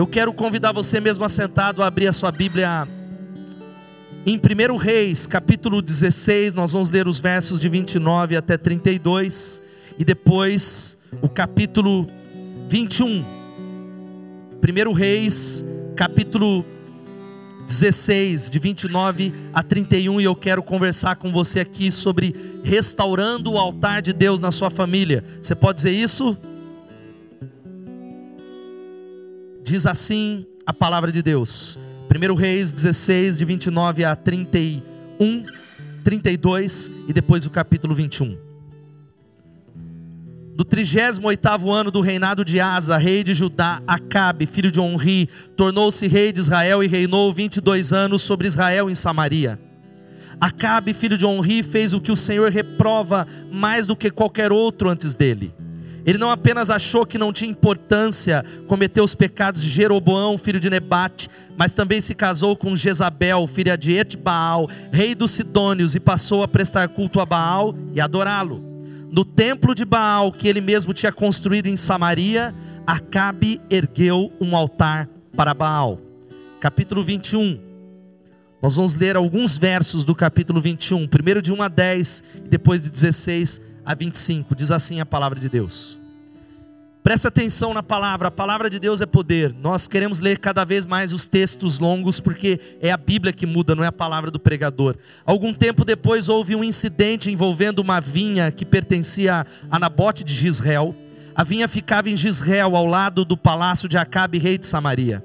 Eu quero convidar você mesmo assentado a abrir a sua Bíblia em 1 Reis, capítulo 16, nós vamos ler os versos de 29 até 32 e depois o capítulo 21. 1 Reis, capítulo 16, de 29 a 31, e eu quero conversar com você aqui sobre restaurando o altar de Deus na sua família. Você pode dizer isso? Diz assim a palavra de Deus. 1 Reis 16, de 29 a 31, 32 e depois o capítulo 21. No 38 ano do reinado de Asa, rei de Judá, Acabe, filho de Onri, tornou-se rei de Israel e reinou 22 anos sobre Israel em Samaria. Acabe, filho de Onri, fez o que o Senhor reprova mais do que qualquer outro antes dele ele não apenas achou que não tinha importância cometer os pecados de Jeroboão, filho de Nebate, mas também se casou com Jezabel, filha de Etbaal, rei dos Sidônios, e passou a prestar culto a Baal e adorá-lo. No templo de Baal, que ele mesmo tinha construído em Samaria, Acabe ergueu um altar para Baal. Capítulo 21. Nós vamos ler alguns versos do capítulo 21, primeiro de 1 a 10 e depois de 16 a 25. Diz assim a palavra de Deus. Preste atenção na palavra, a palavra de Deus é poder. Nós queremos ler cada vez mais os textos longos, porque é a Bíblia que muda, não é a palavra do pregador. Algum tempo depois houve um incidente envolvendo uma vinha que pertencia a Nabote de Gisrael. A vinha ficava em Gisrael, ao lado do palácio de Acabe, rei de Samaria.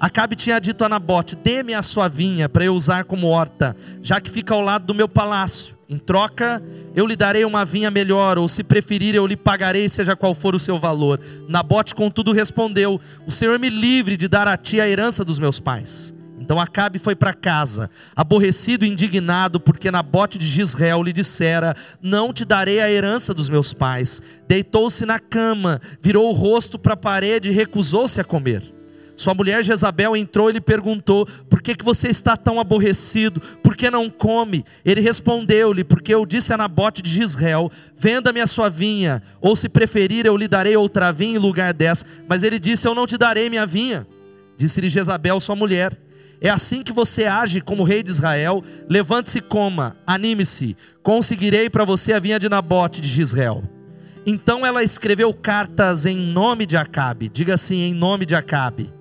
Acabe tinha dito a Nabote: Dê-me a sua vinha para eu usar como horta, já que fica ao lado do meu palácio. Em troca, eu lhe darei uma vinha melhor, ou se preferir, eu lhe pagarei, seja qual for o seu valor. Nabote, contudo, respondeu: O Senhor me livre de dar a ti a herança dos meus pais. Então Acabe foi para casa, aborrecido e indignado, porque Nabote de Gisrael lhe dissera: Não te darei a herança dos meus pais. Deitou-se na cama, virou o rosto para a parede e recusou-se a comer. Sua mulher Jezabel entrou e lhe perguntou: Por que, que você está tão aborrecido? Por que não come? Ele respondeu-lhe: Porque eu disse a Nabote de Israel: Venda-me a sua vinha, ou se preferir, eu lhe darei outra vinha em lugar dessa. Mas ele disse: Eu não te darei minha vinha. Disse-lhe Jezabel, sua mulher: É assim que você age como rei de Israel? Levante-se e coma, anime-se, conseguirei para você a vinha de Nabote de Israel. Então ela escreveu cartas em nome de Acabe, diga assim, em nome de Acabe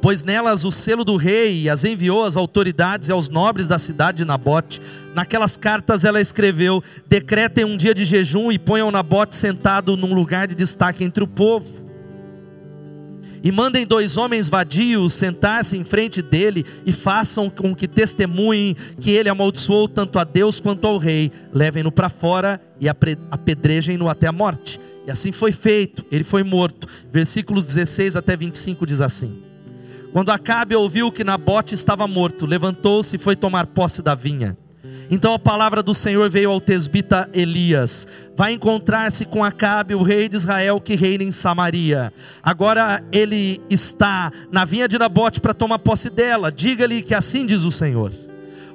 pois nelas o selo do rei as enviou às autoridades e aos nobres da cidade de Nabote. Naquelas cartas ela escreveu: decretem um dia de jejum e ponham Nabote sentado num lugar de destaque entre o povo. E mandem dois homens vadios sentar-se em frente dele e façam com que testemunhem que ele amaldiçoou tanto a Deus quanto ao rei. Levem-no para fora e apedrejem-no até a morte. E assim foi feito, ele foi morto. Versículos 16 até 25 diz assim. Quando Acabe ouviu que Nabote estava morto, levantou-se e foi tomar posse da vinha. Então a palavra do Senhor veio ao tesbita Elias: Vai encontrar-se com Acabe, o rei de Israel que reina em Samaria. Agora ele está na vinha de Nabote para tomar posse dela. Diga-lhe que assim diz o Senhor.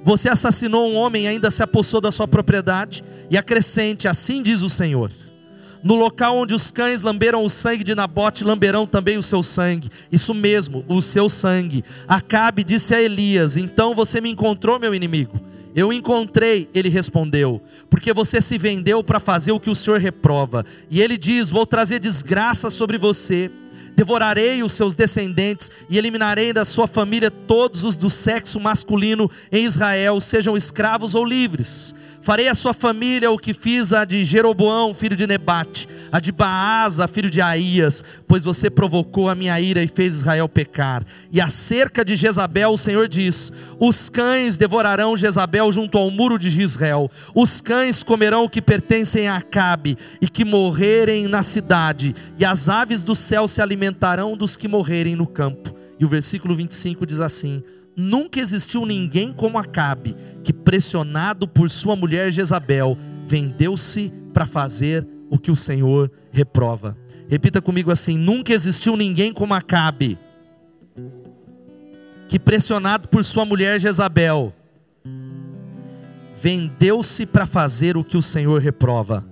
Você assassinou um homem e ainda se apossou da sua propriedade, e acrescente: Assim diz o Senhor. No local onde os cães lamberam o sangue de Nabote, lamberão também o seu sangue. Isso mesmo, o seu sangue. Acabe disse a Elias: Então você me encontrou, meu inimigo. Eu encontrei, ele respondeu, porque você se vendeu para fazer o que o Senhor reprova. E ele diz: Vou trazer desgraça sobre você. Devorarei os seus descendentes e eliminarei da sua família todos os do sexo masculino em Israel, sejam escravos ou livres Farei a sua família o que fiz a de Jeroboão, filho de Nebate, a de Baasa, filho de Aías, pois você provocou a minha ira e fez Israel pecar. E acerca de Jezabel, o Senhor diz: Os cães devorarão Jezabel junto ao muro de Israel. Os cães comerão o que pertencem a Acabe e que morrerem na cidade, e as aves do céu se alimentarão dos que morrerem no campo. E o versículo 25 diz assim: Nunca existiu ninguém como Acabe, que pressionado por sua mulher Jezabel, vendeu-se para fazer o que o Senhor reprova. Repita comigo assim: nunca existiu ninguém como Acabe, que pressionado por sua mulher Jezabel, vendeu-se para fazer o que o Senhor reprova.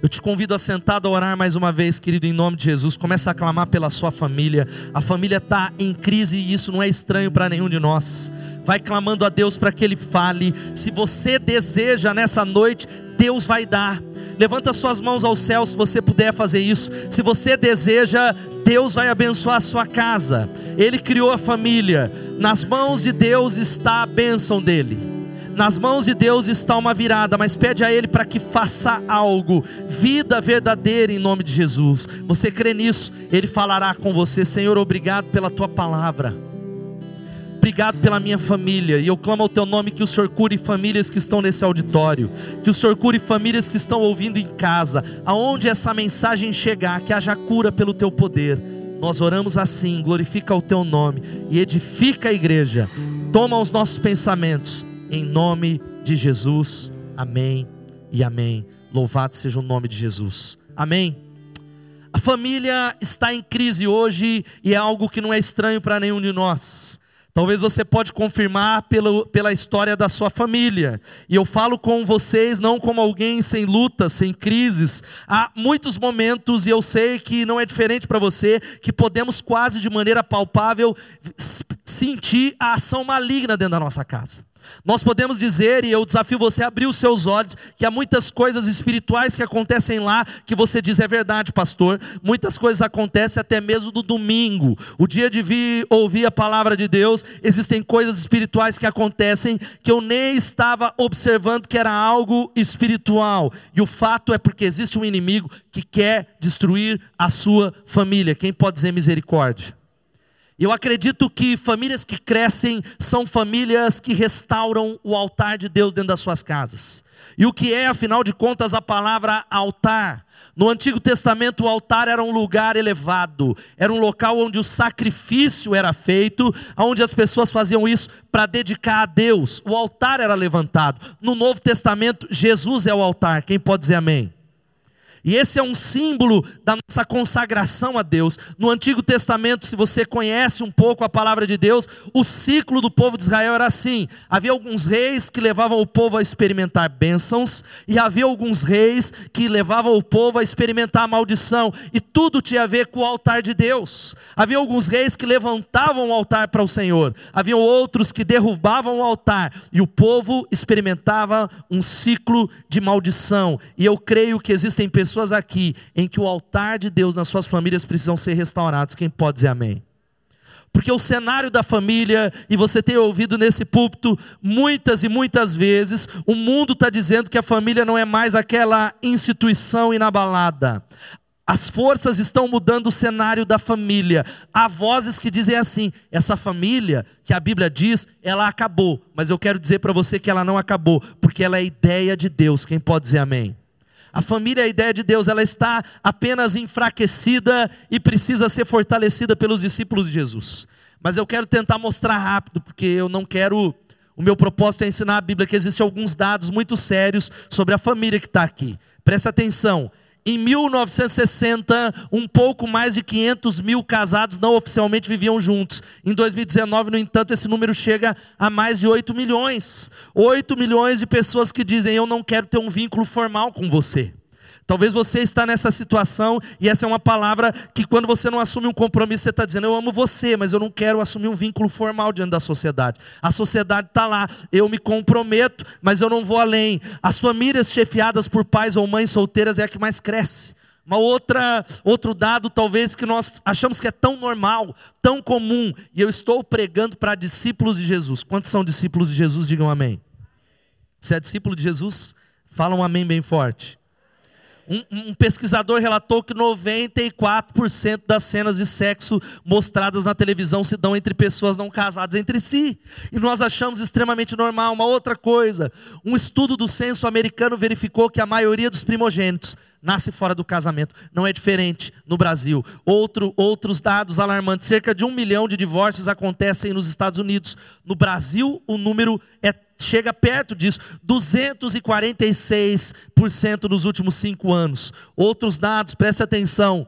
Eu te convido a sentado a orar mais uma vez, querido, em nome de Jesus. Começa a clamar pela sua família. A família está em crise e isso não é estranho para nenhum de nós. Vai clamando a Deus para que Ele fale. Se você deseja nessa noite, Deus vai dar. Levanta suas mãos ao céu se você puder fazer isso. Se você deseja, Deus vai abençoar a sua casa. Ele criou a família. Nas mãos de Deus está a bênção dele. Nas mãos de Deus está uma virada, mas pede a Ele para que faça algo, vida verdadeira em nome de Jesus. Você crê nisso? Ele falará com você, Senhor, obrigado pela tua palavra. Obrigado pela minha família. E eu clamo ao teu nome que o Senhor cure famílias que estão nesse auditório. Que o Senhor cure famílias que estão ouvindo em casa. Aonde essa mensagem chegar, que haja cura pelo teu poder. Nós oramos assim, glorifica o teu nome e edifica a igreja. Toma os nossos pensamentos em nome de Jesus. Amém e amém. Louvado seja o nome de Jesus. Amém. A família está em crise hoje e é algo que não é estranho para nenhum de nós. Talvez você pode confirmar pelo, pela história da sua família. E eu falo com vocês não como alguém sem lutas, sem crises. Há muitos momentos e eu sei que não é diferente para você que podemos quase de maneira palpável sentir a ação maligna dentro da nossa casa. Nós podemos dizer, e eu desafio você a abrir os seus olhos, que há muitas coisas espirituais que acontecem lá, que você diz é verdade, pastor. Muitas coisas acontecem até mesmo do domingo, o dia de vir ouvir a palavra de Deus. Existem coisas espirituais que acontecem que eu nem estava observando que era algo espiritual. E o fato é porque existe um inimigo que quer destruir a sua família. Quem pode dizer misericórdia? Eu acredito que famílias que crescem são famílias que restauram o altar de Deus dentro das suas casas. E o que é, afinal de contas, a palavra altar? No Antigo Testamento, o altar era um lugar elevado, era um local onde o sacrifício era feito, onde as pessoas faziam isso para dedicar a Deus. O altar era levantado. No Novo Testamento, Jesus é o altar. Quem pode dizer amém? E esse é um símbolo da nossa consagração a Deus. No Antigo Testamento, se você conhece um pouco a palavra de Deus, o ciclo do povo de Israel era assim: havia alguns reis que levavam o povo a experimentar bênçãos, e havia alguns reis que levavam o povo a experimentar a maldição, e tudo tinha a ver com o altar de Deus. Havia alguns reis que levantavam o altar para o Senhor, havia outros que derrubavam o altar, e o povo experimentava um ciclo de maldição. E eu creio que existem pessoas pessoas aqui em que o altar de Deus nas suas famílias precisam ser restaurados. Quem pode dizer amém? Porque o cenário da família, e você tem ouvido nesse púlpito muitas e muitas vezes, o mundo está dizendo que a família não é mais aquela instituição inabalada. As forças estão mudando o cenário da família. Há vozes que dizem assim: essa família que a Bíblia diz, ela acabou. Mas eu quero dizer para você que ela não acabou, porque ela é ideia de Deus. Quem pode dizer amém? A família, a ideia de Deus, ela está apenas enfraquecida e precisa ser fortalecida pelos discípulos de Jesus. Mas eu quero tentar mostrar rápido, porque eu não quero. O meu propósito é ensinar a Bíblia que existem alguns dados muito sérios sobre a família que está aqui. Presta atenção. Em 1960, um pouco mais de 500 mil casados não oficialmente viviam juntos. Em 2019, no entanto, esse número chega a mais de 8 milhões. 8 milhões de pessoas que dizem: Eu não quero ter um vínculo formal com você. Talvez você está nessa situação e essa é uma palavra que quando você não assume um compromisso, você está dizendo, eu amo você, mas eu não quero assumir um vínculo formal diante da sociedade. A sociedade está lá, eu me comprometo, mas eu não vou além. As famílias chefiadas por pais ou mães solteiras é a que mais cresce. Uma outra, outro dado talvez que nós achamos que é tão normal, tão comum, e eu estou pregando para discípulos de Jesus. Quantos são discípulos de Jesus? Digam amém. Se é discípulo de Jesus, fala um amém bem forte. Um, um, pesquisador relatou que 94% das cenas de sexo mostradas na televisão se dão entre pessoas não casadas entre si. E nós achamos extremamente normal. Uma outra coisa: um estudo do censo americano verificou que a maioria dos primogênitos nasce fora do casamento. Não é diferente no Brasil. Outro, outros dados alarmantes: cerca de um milhão de divórcios acontecem nos Estados Unidos. No Brasil, o número é chega perto disso, 246% nos últimos cinco anos. Outros dados, preste atenção.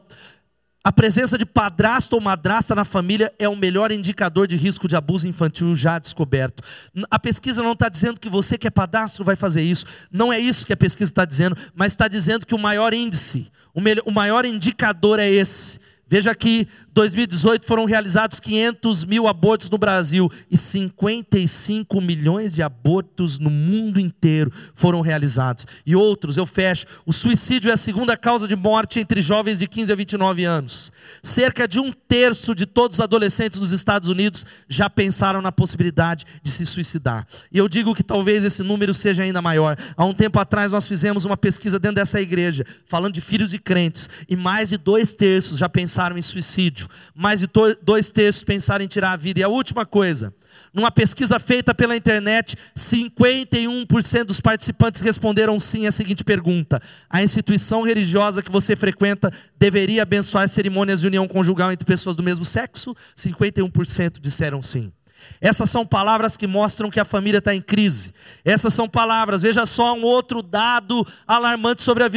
A presença de padrasto ou madrasta na família é o melhor indicador de risco de abuso infantil já descoberto. A pesquisa não está dizendo que você que é padrasto vai fazer isso. Não é isso que a pesquisa está dizendo, mas está dizendo que o maior índice, o maior indicador é esse. Veja que 2018 foram realizados 500 mil abortos no Brasil e 55 milhões de abortos no mundo inteiro foram realizados. E outros, eu fecho, o suicídio é a segunda causa de morte entre jovens de 15 a 29 anos. Cerca de um terço de todos os adolescentes nos Estados Unidos já pensaram na possibilidade de se suicidar. E eu digo que talvez esse número seja ainda maior. Há um tempo atrás nós fizemos uma pesquisa dentro dessa igreja, falando de filhos de crentes, e mais de dois terços já pensaram em suicídio mais de dois terços pensaram em tirar a vida. E a última coisa, numa pesquisa feita pela internet, 51% dos participantes responderam sim à seguinte pergunta: A instituição religiosa que você frequenta deveria abençoar cerimônias de união conjugal entre pessoas do mesmo sexo? 51% disseram sim. Essas são palavras que mostram que a família está em crise. Essas são palavras, veja só um outro dado alarmante sobre a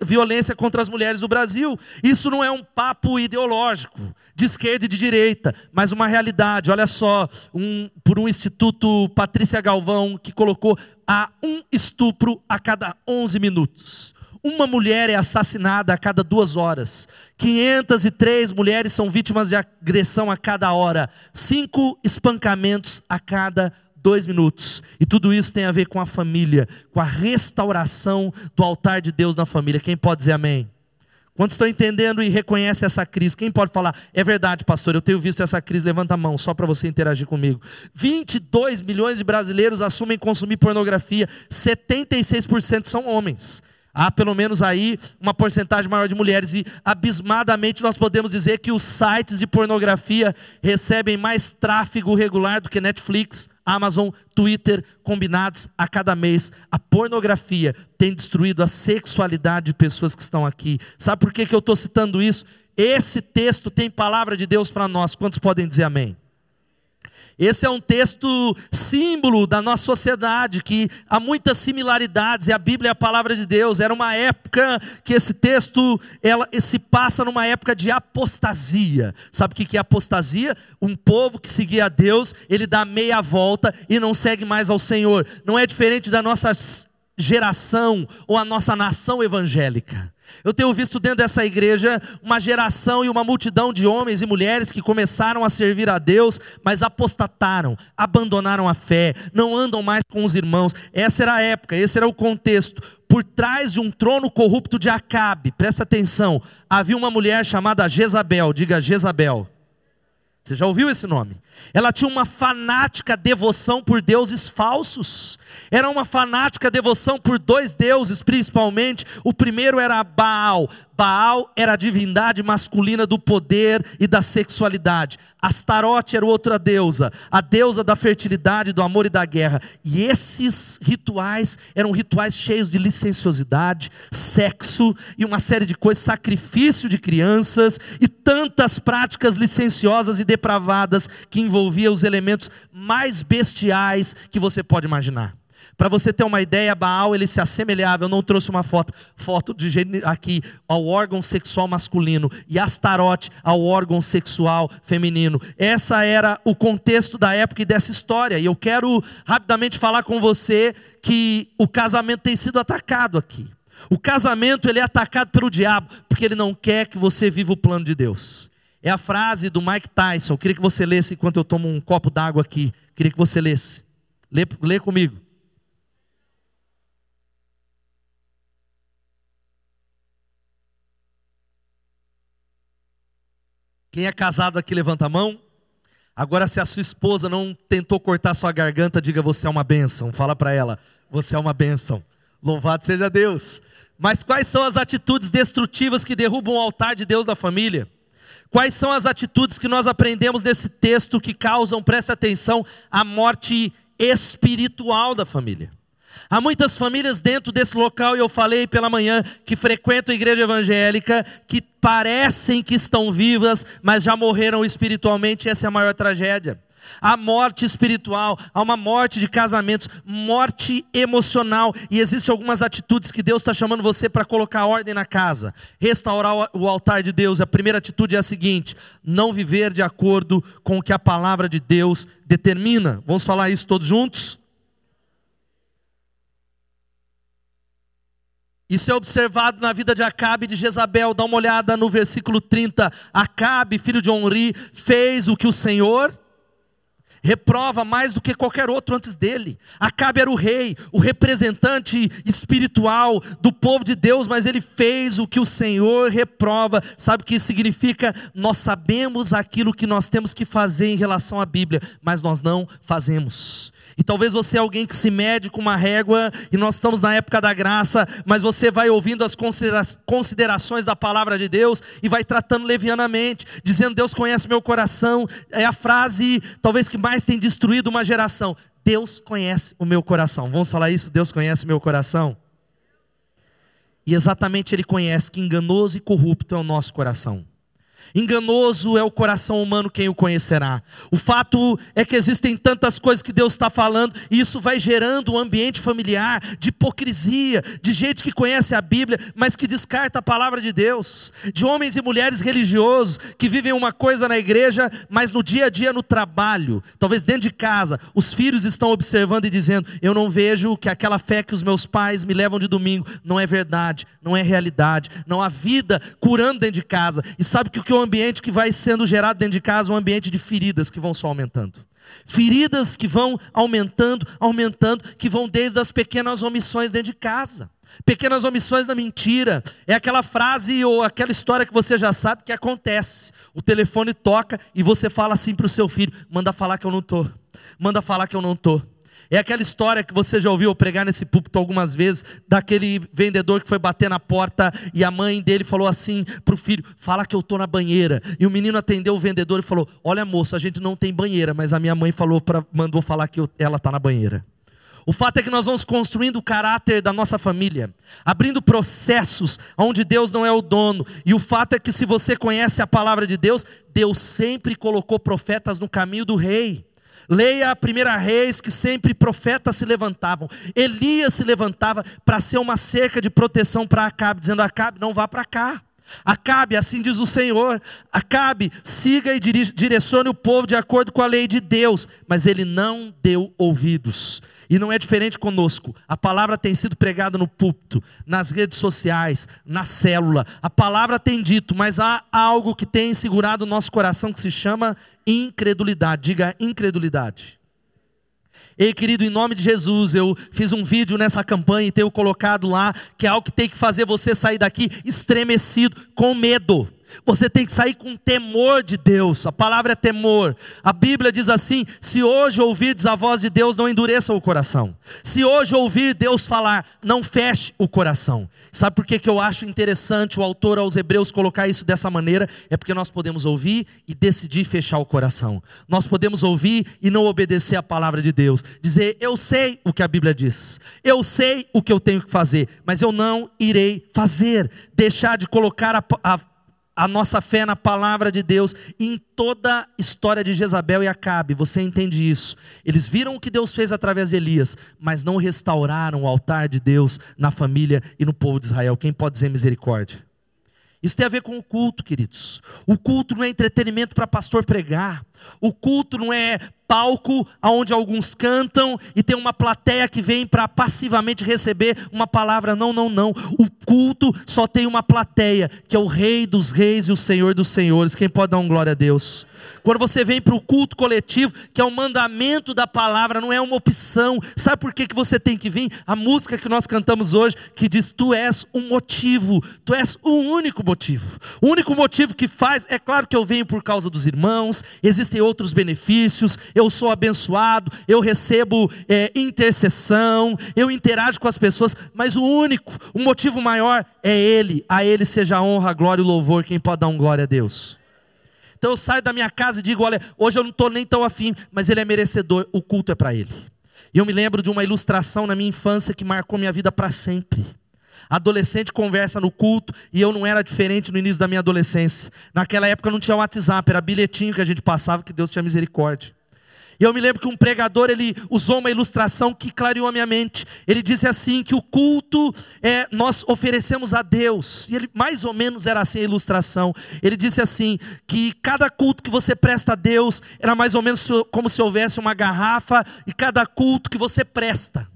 violência contra as mulheres do Brasil. Isso não é um papo ideológico, de esquerda e de direita, mas uma realidade. Olha só, um, por um instituto Patrícia Galvão, que colocou a um estupro a cada 11 minutos. Uma mulher é assassinada a cada duas horas. 503 mulheres são vítimas de agressão a cada hora. Cinco espancamentos a cada dois minutos. E tudo isso tem a ver com a família, com a restauração do altar de Deus na família. Quem pode dizer amém? Quantos estão entendendo e reconhecem essa crise? Quem pode falar, é verdade, pastor, eu tenho visto essa crise, levanta a mão, só para você interagir comigo. 22 milhões de brasileiros assumem consumir pornografia, 76% são homens. Há pelo menos aí uma porcentagem maior de mulheres, e abismadamente nós podemos dizer que os sites de pornografia recebem mais tráfego regular do que Netflix, Amazon, Twitter combinados a cada mês. A pornografia tem destruído a sexualidade de pessoas que estão aqui. Sabe por que, que eu estou citando isso? Esse texto tem palavra de Deus para nós. Quantos podem dizer amém? Esse é um texto símbolo da nossa sociedade, que há muitas similaridades, e a Bíblia é a palavra de Deus. Era uma época que esse texto ela, se passa numa época de apostasia. Sabe o que é apostasia? Um povo que seguia a Deus, ele dá meia volta e não segue mais ao Senhor. Não é diferente da nossa geração ou a nossa nação evangélica. Eu tenho visto dentro dessa igreja uma geração e uma multidão de homens e mulheres que começaram a servir a Deus, mas apostataram, abandonaram a fé, não andam mais com os irmãos. Essa era a época, esse era o contexto. Por trás de um trono corrupto de Acabe, presta atenção, havia uma mulher chamada Jezabel, diga Jezabel. Você já ouviu esse nome? Ela tinha uma fanática devoção por deuses falsos. Era uma fanática devoção por dois deuses, principalmente. O primeiro era Baal. Baal era a divindade masculina do poder e da sexualidade. Astarote era outra deusa, a deusa da fertilidade, do amor e da guerra. E esses rituais eram rituais cheios de licenciosidade, sexo e uma série de coisas, sacrifício de crianças e tantas práticas licenciosas e depravadas que envolviam os elementos mais bestiais que você pode imaginar. Para você ter uma ideia, Baal ele se assemelhava, eu não trouxe uma foto, foto de aqui ao órgão sexual masculino e Astarote ao órgão sexual feminino. Essa era o contexto da época e dessa história. E eu quero rapidamente falar com você que o casamento tem sido atacado aqui. O casamento ele é atacado pelo diabo porque ele não quer que você viva o plano de Deus. É a frase do Mike Tyson. Eu queria que você lesse enquanto eu tomo um copo d'água aqui. Eu queria que você lesse. Lê, lê comigo. Quem é casado aqui, levanta a mão. Agora, se a sua esposa não tentou cortar sua garganta, diga: Você é uma bênção. Fala para ela: Você é uma bênção. Louvado seja Deus. Mas quais são as atitudes destrutivas que derrubam o altar de Deus da família? Quais são as atitudes que nós aprendemos desse texto que causam, preste atenção, a morte espiritual da família? Há muitas famílias dentro desse local, e eu falei pela manhã, que frequentam a igreja evangélica, que parecem que estão vivas, mas já morreram espiritualmente, essa é a maior tragédia. Há morte espiritual, há uma morte de casamentos, morte emocional. E existem algumas atitudes que Deus está chamando você para colocar ordem na casa, restaurar o altar de Deus. A primeira atitude é a seguinte: não viver de acordo com o que a palavra de Deus determina. Vamos falar isso todos juntos? Isso é observado na vida de Acabe e de Jezabel. Dá uma olhada no versículo 30. Acabe, filho de Onri, fez o que o Senhor reprova mais do que qualquer outro antes dele. Acabe era o rei, o representante espiritual do povo de Deus, mas ele fez o que o Senhor reprova. Sabe o que isso significa? Nós sabemos aquilo que nós temos que fazer em relação à Bíblia, mas nós não fazemos. E talvez você é alguém que se mede com uma régua, e nós estamos na época da graça, mas você vai ouvindo as considerações da palavra de Deus e vai tratando levianamente, dizendo: Deus conhece meu coração. É a frase, talvez, que mais tem destruído uma geração. Deus conhece o meu coração. Vamos falar isso? Deus conhece meu coração? E exatamente Ele conhece que enganoso e corrupto é o nosso coração. Enganoso é o coração humano, quem o conhecerá. O fato é que existem tantas coisas que Deus está falando, e isso vai gerando um ambiente familiar de hipocrisia, de gente que conhece a Bíblia, mas que descarta a palavra de Deus, de homens e mulheres religiosos que vivem uma coisa na igreja, mas no dia a dia no trabalho, talvez dentro de casa, os filhos estão observando e dizendo: Eu não vejo que aquela fé que os meus pais me levam de domingo não é verdade, não é realidade, não há vida curando dentro de casa. E sabe que o que eu ambiente que vai sendo gerado dentro de casa, um ambiente de feridas que vão só aumentando. Feridas que vão aumentando, aumentando, que vão desde as pequenas omissões dentro de casa. Pequenas omissões da mentira. É aquela frase ou aquela história que você já sabe que acontece. O telefone toca e você fala assim para o seu filho: manda falar que eu não estou. Manda falar que eu não estou. É aquela história que você já ouviu pregar nesse púlpito algumas vezes, daquele vendedor que foi bater na porta e a mãe dele falou assim para o filho: Fala que eu estou na banheira. E o menino atendeu o vendedor e falou: Olha, moço, a gente não tem banheira, mas a minha mãe falou pra, mandou falar que eu, ela está na banheira. O fato é que nós vamos construindo o caráter da nossa família, abrindo processos onde Deus não é o dono. E o fato é que se você conhece a palavra de Deus, Deus sempre colocou profetas no caminho do rei. Leia a primeira reis que sempre profetas se levantavam. Elias se levantava para ser uma cerca de proteção para Acabe, dizendo: Acabe, não vá para cá. Acabe, assim diz o Senhor, Acabe, siga e direcione o povo de acordo com a lei de Deus, mas ele não deu ouvidos. E não é diferente conosco. A palavra tem sido pregada no púlpito, nas redes sociais, na célula. A palavra tem dito, mas há algo que tem segurado o nosso coração que se chama incredulidade. Diga incredulidade. Ei, querido, em nome de Jesus, eu fiz um vídeo nessa campanha e tenho colocado lá que é algo que tem que fazer você sair daqui estremecido, com medo. Você tem que sair com temor de Deus. A palavra é temor. A Bíblia diz assim: se hoje ouvirdes a voz de Deus, não endureça o coração. Se hoje ouvir Deus falar, não feche o coração. Sabe por que, que eu acho interessante o autor aos Hebreus colocar isso dessa maneira? É porque nós podemos ouvir e decidir fechar o coração. Nós podemos ouvir e não obedecer a palavra de Deus. Dizer, eu sei o que a Bíblia diz, eu sei o que eu tenho que fazer, mas eu não irei fazer. Deixar de colocar a, a a nossa fé na palavra de Deus em toda a história de Jezabel e Acabe. Você entende isso? Eles viram o que Deus fez através de Elias, mas não restauraram o altar de Deus na família e no povo de Israel. Quem pode dizer misericórdia? Isso tem a ver com o culto, queridos. O culto não é entretenimento para pastor pregar. O culto não é palco onde alguns cantam e tem uma plateia que vem para passivamente receber uma palavra. Não, não, não. O culto só tem uma plateia, que é o Rei dos Reis e o Senhor dos Senhores. Quem pode dar um glória a Deus? Quando você vem para o culto coletivo, que é o mandamento da palavra, não é uma opção. Sabe por que, que você tem que vir? A música que nós cantamos hoje, que diz: Tu és um motivo, tu és o um único motivo. O único motivo que faz, é claro que eu venho por causa dos irmãos, existem outros benefícios, eu sou abençoado, eu recebo é, intercessão, eu interajo com as pessoas, mas o único, o motivo maior é Ele, a Ele seja a honra, a glória e o louvor. Quem pode dar um glória a Deus? Então eu saio da minha casa e digo: olha, hoje eu não estou nem tão afim, mas Ele é merecedor, o culto é para Ele. E eu me lembro de uma ilustração na minha infância que marcou minha vida para sempre. Adolescente conversa no culto e eu não era diferente no início da minha adolescência. Naquela época não tinha WhatsApp, era bilhetinho que a gente passava, que Deus tinha misericórdia. E eu me lembro que um pregador ele usou uma ilustração que clareou a minha mente. Ele disse assim que o culto é nós oferecemos a Deus. E ele mais ou menos era assim a ilustração. Ele disse assim que cada culto que você presta a Deus era mais ou menos como se houvesse uma garrafa e cada culto que você presta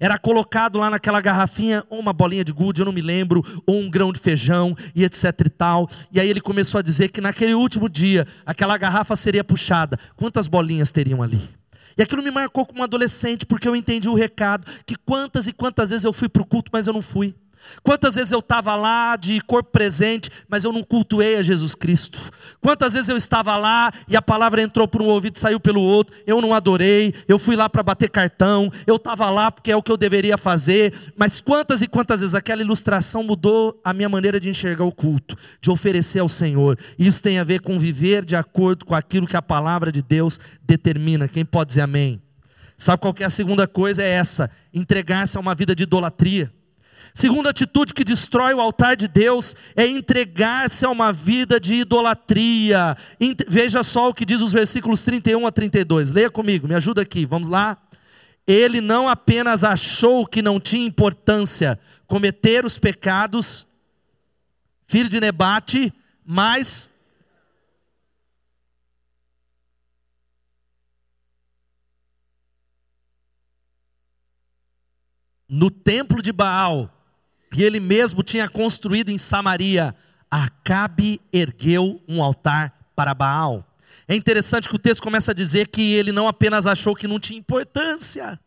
era colocado lá naquela garrafinha uma bolinha de gude, eu não me lembro, ou um grão de feijão e etc e tal. E aí ele começou a dizer que naquele último dia aquela garrafa seria puxada. Quantas bolinhas teriam ali? E aquilo me marcou como adolescente, porque eu entendi o recado que quantas e quantas vezes eu fui para o culto, mas eu não fui. Quantas vezes eu estava lá de corpo presente, mas eu não cultuei a Jesus Cristo? Quantas vezes eu estava lá e a palavra entrou por um ouvido e saiu pelo outro, eu não adorei, eu fui lá para bater cartão, eu estava lá porque é o que eu deveria fazer, mas quantas e quantas vezes aquela ilustração mudou a minha maneira de enxergar o culto, de oferecer ao Senhor? Isso tem a ver com viver de acordo com aquilo que a palavra de Deus determina. Quem pode dizer amém? Sabe qual é a segunda coisa? É essa: entregar-se a uma vida de idolatria. Segunda atitude que destrói o altar de Deus é entregar-se a uma vida de idolatria. Veja só o que diz os versículos 31 a 32. Leia comigo, me ajuda aqui, vamos lá. Ele não apenas achou que não tinha importância cometer os pecados, filho de Nebate, mas no templo de Baal que ele mesmo tinha construído em Samaria, Acabe ergueu um altar para Baal. É interessante que o texto começa a dizer que ele não apenas achou que não tinha importância,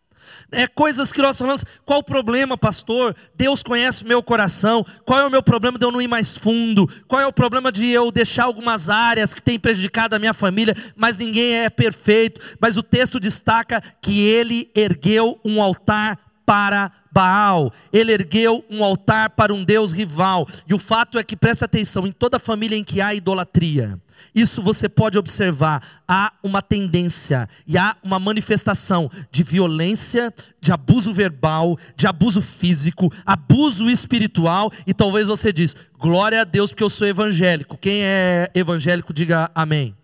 é coisas que nós falamos, qual o problema, pastor? Deus conhece o meu coração. Qual é o meu problema de eu não ir mais fundo? Qual é o problema de eu deixar algumas áreas que têm prejudicado a minha família, mas ninguém é perfeito? Mas o texto destaca que ele ergueu um altar para Baal, ele ergueu um altar para um Deus rival. E o fato é que, preste atenção, em toda família em que há idolatria, isso você pode observar, há uma tendência e há uma manifestação de violência, de abuso verbal, de abuso físico, abuso espiritual, e talvez você diz, glória a Deus porque eu sou evangélico. Quem é evangélico, diga amém.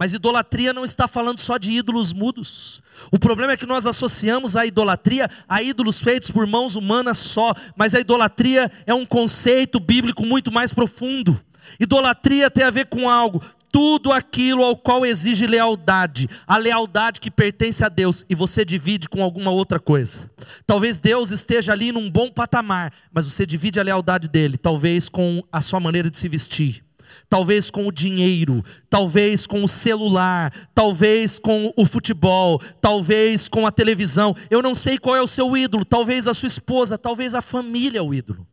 Mas idolatria não está falando só de ídolos mudos. O problema é que nós associamos a idolatria a ídolos feitos por mãos humanas só, mas a idolatria é um conceito bíblico muito mais profundo. Idolatria tem a ver com algo, tudo aquilo ao qual exige lealdade, a lealdade que pertence a Deus e você divide com alguma outra coisa. Talvez Deus esteja ali num bom patamar, mas você divide a lealdade dele, talvez com a sua maneira de se vestir talvez com o dinheiro, talvez com o celular, talvez com o futebol, talvez com a televisão. Eu não sei qual é o seu ídolo, talvez a sua esposa, talvez a família é o ídolo.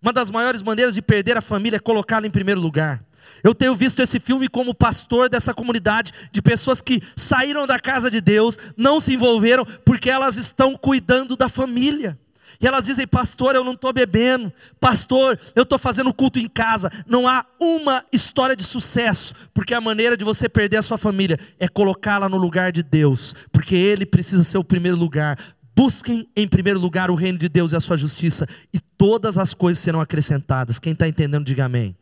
Uma das maiores maneiras de perder a família é colocá-la em primeiro lugar. Eu tenho visto esse filme como pastor dessa comunidade de pessoas que saíram da casa de Deus, não se envolveram porque elas estão cuidando da família. E elas dizem, pastor, eu não estou bebendo, pastor, eu estou fazendo culto em casa. Não há uma história de sucesso, porque a maneira de você perder a sua família é colocá-la no lugar de Deus, porque Ele precisa ser o primeiro lugar. Busquem em primeiro lugar o reino de Deus e a sua justiça, e todas as coisas serão acrescentadas. Quem está entendendo, diga amém.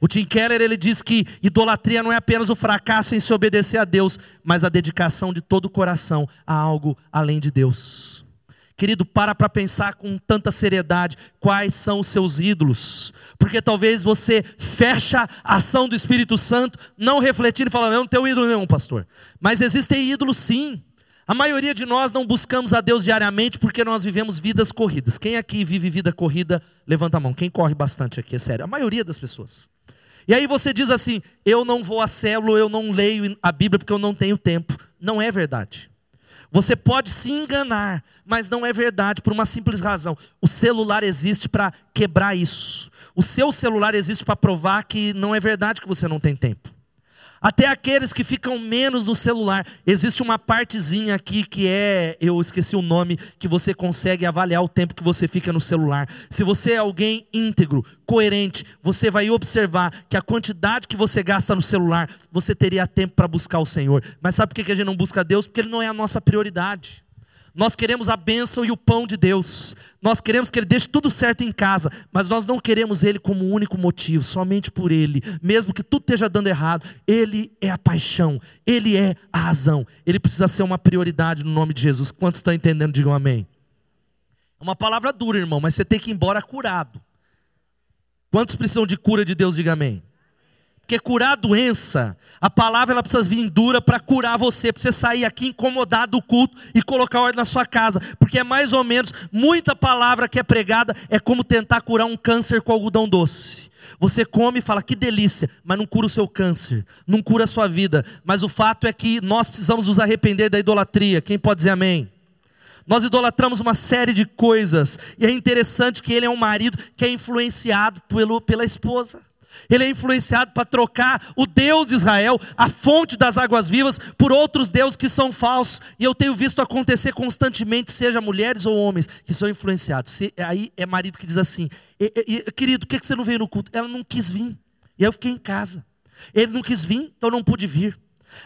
O Tim Keller ele diz que idolatria não é apenas o fracasso em se obedecer a Deus, mas a dedicação de todo o coração a algo além de Deus. Querido, para para pensar com tanta seriedade quais são os seus ídolos, porque talvez você fecha a ação do Espírito Santo, não refletindo e falando, eu não tenho ídolo nenhum, pastor. Mas existem ídolos sim. A maioria de nós não buscamos a Deus diariamente porque nós vivemos vidas corridas. Quem aqui vive vida corrida, levanta a mão. Quem corre bastante aqui, é sério. A maioria das pessoas. E aí você diz assim: eu não vou a célula, eu não leio a Bíblia porque eu não tenho tempo. Não é verdade. Você pode se enganar, mas não é verdade por uma simples razão. O celular existe para quebrar isso. O seu celular existe para provar que não é verdade que você não tem tempo. Até aqueles que ficam menos no celular. Existe uma partezinha aqui que é, eu esqueci o nome, que você consegue avaliar o tempo que você fica no celular. Se você é alguém íntegro, coerente, você vai observar que a quantidade que você gasta no celular, você teria tempo para buscar o Senhor. Mas sabe por que a gente não busca Deus? Porque Ele não é a nossa prioridade. Nós queremos a bênção e o pão de Deus. Nós queremos que Ele deixe tudo certo em casa, mas nós não queremos Ele como único motivo, somente por Ele. Mesmo que tudo esteja dando errado, Ele é a paixão, Ele é a razão. Ele precisa ser uma prioridade no nome de Jesus. Quantos estão entendendo? Digam amém. É uma palavra dura, irmão, mas você tem que ir embora curado. Quantos precisam de cura de Deus? Diga amém. Porque curar a doença, a palavra ela precisa vir dura para curar você, para você sair aqui incomodado do culto e colocar ordem na sua casa. Porque é mais ou menos, muita palavra que é pregada é como tentar curar um câncer com algodão doce. Você come e fala que delícia, mas não cura o seu câncer, não cura a sua vida. Mas o fato é que nós precisamos nos arrepender da idolatria. Quem pode dizer amém? Nós idolatramos uma série de coisas, e é interessante que ele é um marido que é influenciado pelo, pela esposa. Ele é influenciado para trocar o Deus de Israel, a fonte das águas vivas, por outros deuses que são falsos. E eu tenho visto acontecer constantemente, seja mulheres ou homens, que são influenciados. Se, aí é marido que diz assim: e, e, querido, por que você não veio no culto? Ela não quis vir. E eu fiquei em casa. Ele não quis vir, então não pude vir.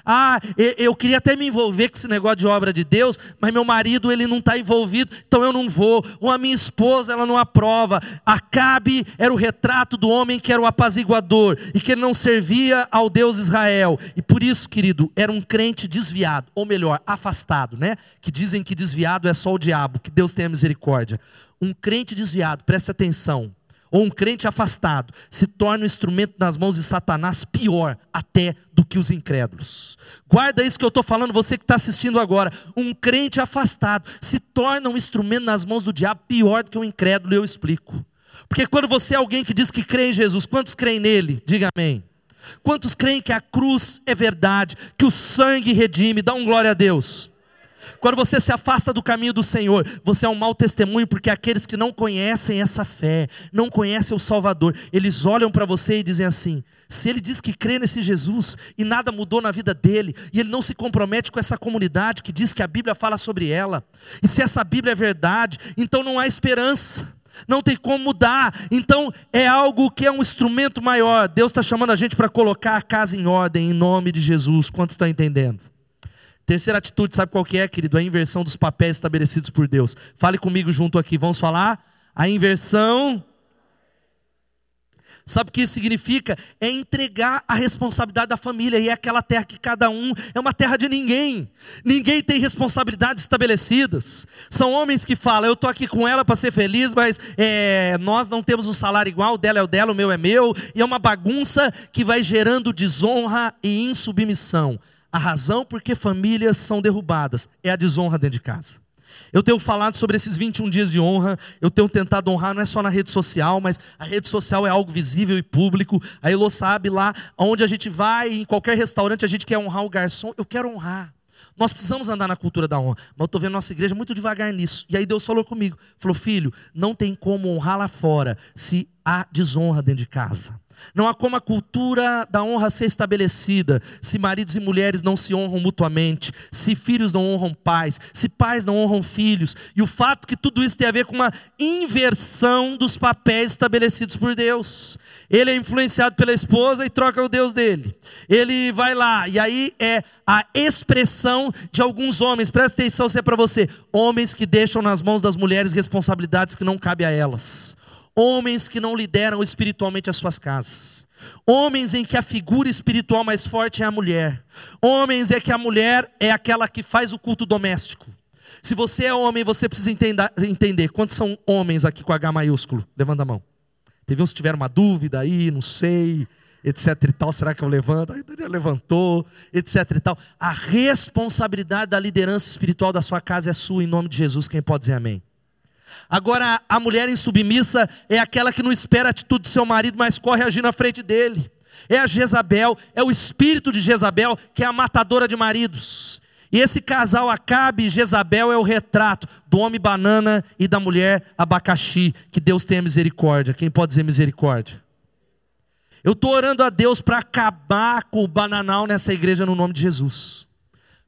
Ah, eu queria até me envolver com esse negócio de obra de Deus, mas meu marido ele não está envolvido, então eu não vou. Ou a minha esposa ela não aprova. Acabe era o retrato do homem que era o apaziguador e que ele não servia ao Deus Israel. E por isso, querido, era um crente desviado, ou melhor, afastado, né? Que dizem que desviado é só o diabo, que Deus tenha misericórdia. Um crente desviado, preste atenção ou um crente afastado se torna um instrumento nas mãos de Satanás pior até do que os incrédulos. Guarda isso que eu estou falando, você que está assistindo agora. Um crente afastado se torna um instrumento nas mãos do diabo pior do que um incrédulo, eu explico. Porque quando você é alguém que diz que crê em Jesus, quantos creem nele? Diga amém. Quantos creem que a cruz é verdade, que o sangue redime? Dá um glória a Deus. Quando você se afasta do caminho do Senhor, você é um mau testemunho, porque aqueles que não conhecem essa fé, não conhecem o Salvador, eles olham para você e dizem assim: se ele diz que crê nesse Jesus e nada mudou na vida dele, e ele não se compromete com essa comunidade que diz que a Bíblia fala sobre ela, e se essa Bíblia é verdade, então não há esperança. Não tem como mudar, então é algo que é um instrumento maior. Deus está chamando a gente para colocar a casa em ordem, em nome de Jesus. Quantos estão entendendo? Terceira atitude, sabe qual que é, querido? A inversão dos papéis estabelecidos por Deus. Fale comigo junto aqui, vamos falar? A inversão. Sabe o que isso significa? É entregar a responsabilidade da família. E é aquela terra que cada um é uma terra de ninguém. Ninguém tem responsabilidades estabelecidas. São homens que falam: eu estou aqui com ela para ser feliz, mas é, nós não temos um salário igual. O dela é o dela, o meu é meu. E é uma bagunça que vai gerando desonra e insubmissão. A razão por que famílias são derrubadas é a desonra dentro de casa. Eu tenho falado sobre esses 21 dias de honra, eu tenho tentado honrar não é só na rede social, mas a rede social é algo visível e público. A Elô sabe lá onde a gente vai, em qualquer restaurante, a gente quer honrar o garçom. Eu quero honrar. Nós precisamos andar na cultura da honra, mas eu estou vendo nossa igreja muito devagar nisso. E aí Deus falou comigo: falou, filho, não tem como honrar lá fora se há desonra dentro de casa. Não há como a cultura da honra ser estabelecida se maridos e mulheres não se honram mutuamente, se filhos não honram pais, se pais não honram filhos. E o fato que tudo isso tem a ver com uma inversão dos papéis estabelecidos por Deus. Ele é influenciado pela esposa e troca o Deus dele. Ele vai lá, e aí é a expressão de alguns homens, presta atenção se é para você: homens que deixam nas mãos das mulheres responsabilidades que não cabem a elas homens que não lideram espiritualmente as suas casas, homens em que a figura espiritual mais forte é a mulher, homens em que a mulher é aquela que faz o culto doméstico. Se você é homem, você precisa entender, entender quantos são homens aqui com H maiúsculo. Levanta a mão. Teve uns que tiveram uma dúvida aí, não sei, etc e tal. Será que eu levanto? Aí Daniel levantou, etc e tal. A responsabilidade da liderança espiritual da sua casa é sua, em nome de Jesus. Quem pode dizer amém? Agora, a mulher insubmissa é aquela que não espera a atitude do seu marido, mas corre agir na frente dele. É a Jezabel, é o espírito de Jezabel, que é a matadora de maridos. E esse casal Acabe e Jezabel é o retrato do homem banana e da mulher abacaxi. Que Deus tenha misericórdia. Quem pode dizer misericórdia? Eu estou orando a Deus para acabar com o bananal nessa igreja no nome de Jesus.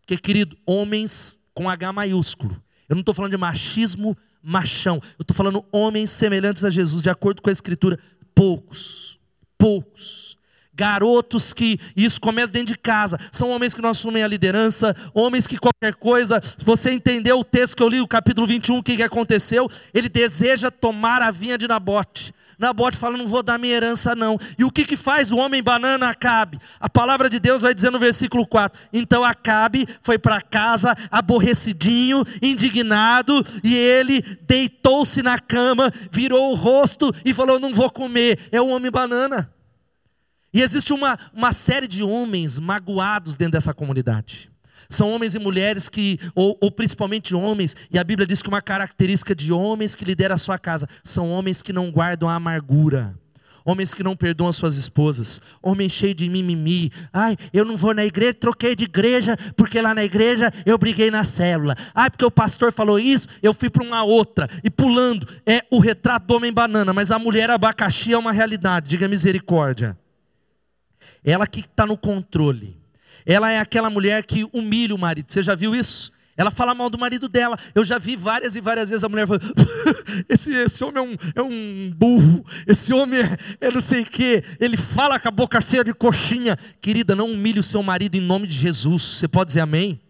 Porque, querido, homens com H maiúsculo. Eu não estou falando de machismo machão. Eu estou falando homens semelhantes a Jesus, de acordo com a Escritura. Poucos, poucos. garotos que, isso começa dentro de casa, são homens que não assumem a liderança, homens que qualquer coisa, se você entendeu o texto que eu li, o capítulo 21, o que, que aconteceu? Ele deseja tomar a vinha de Nabote. Nabote fala: Não vou dar minha herança, não. E o que, que faz o homem banana Acabe? A palavra de Deus vai dizer no versículo 4: Então Acabe foi para casa aborrecidinho, indignado, e ele deitou-se na cama, virou o rosto e falou: Não vou comer. É o homem banana. E existe uma, uma série de homens magoados dentro dessa comunidade. São homens e mulheres que, ou, ou, principalmente homens, e a Bíblia diz que uma característica de homens que lideram a sua casa são homens que não guardam a amargura. Homens que não perdoam suas esposas, homens cheios de mimimi. Ai, eu não vou na igreja, troquei de igreja, porque lá na igreja eu briguei na célula. Ai, porque o pastor falou isso, eu fui para uma outra. E pulando, é o retrato do homem banana, mas a mulher abacaxi é uma realidade, diga misericórdia. Ela que está no controle. Ela é aquela mulher que humilha o marido. Você já viu isso? Ela fala mal do marido dela. Eu já vi várias e várias vezes a mulher falando: esse, esse homem é um, é um burro, esse homem é, é não sei o quê. Ele fala com a boca cheia de coxinha. Querida, não humilhe o seu marido em nome de Jesus. Você pode dizer amém?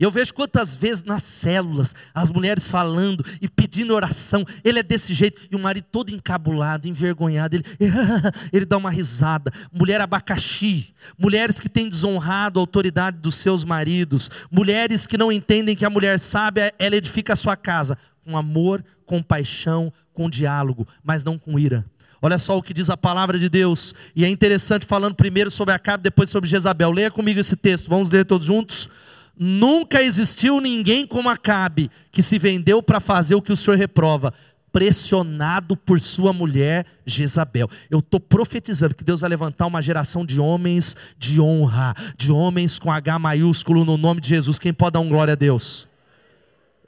Eu vejo quantas vezes nas células as mulheres falando e pedindo oração. Ele é desse jeito e o marido todo encabulado, envergonhado. Ele, ele dá uma risada. Mulher abacaxi. Mulheres que têm desonrado a autoridade dos seus maridos. Mulheres que não entendem que a mulher sábia ela edifica a sua casa com amor, com paixão, com diálogo, mas não com ira. Olha só o que diz a palavra de Deus. E é interessante falando primeiro sobre Acabe, depois sobre Jezabel. Leia comigo esse texto. Vamos ler todos juntos. Nunca existiu ninguém como Acabe, que se vendeu para fazer o que o Senhor reprova, pressionado por sua mulher Jezabel. Eu estou profetizando que Deus vai levantar uma geração de homens de honra, de homens com H maiúsculo no nome de Jesus. Quem pode dar um glória a Deus?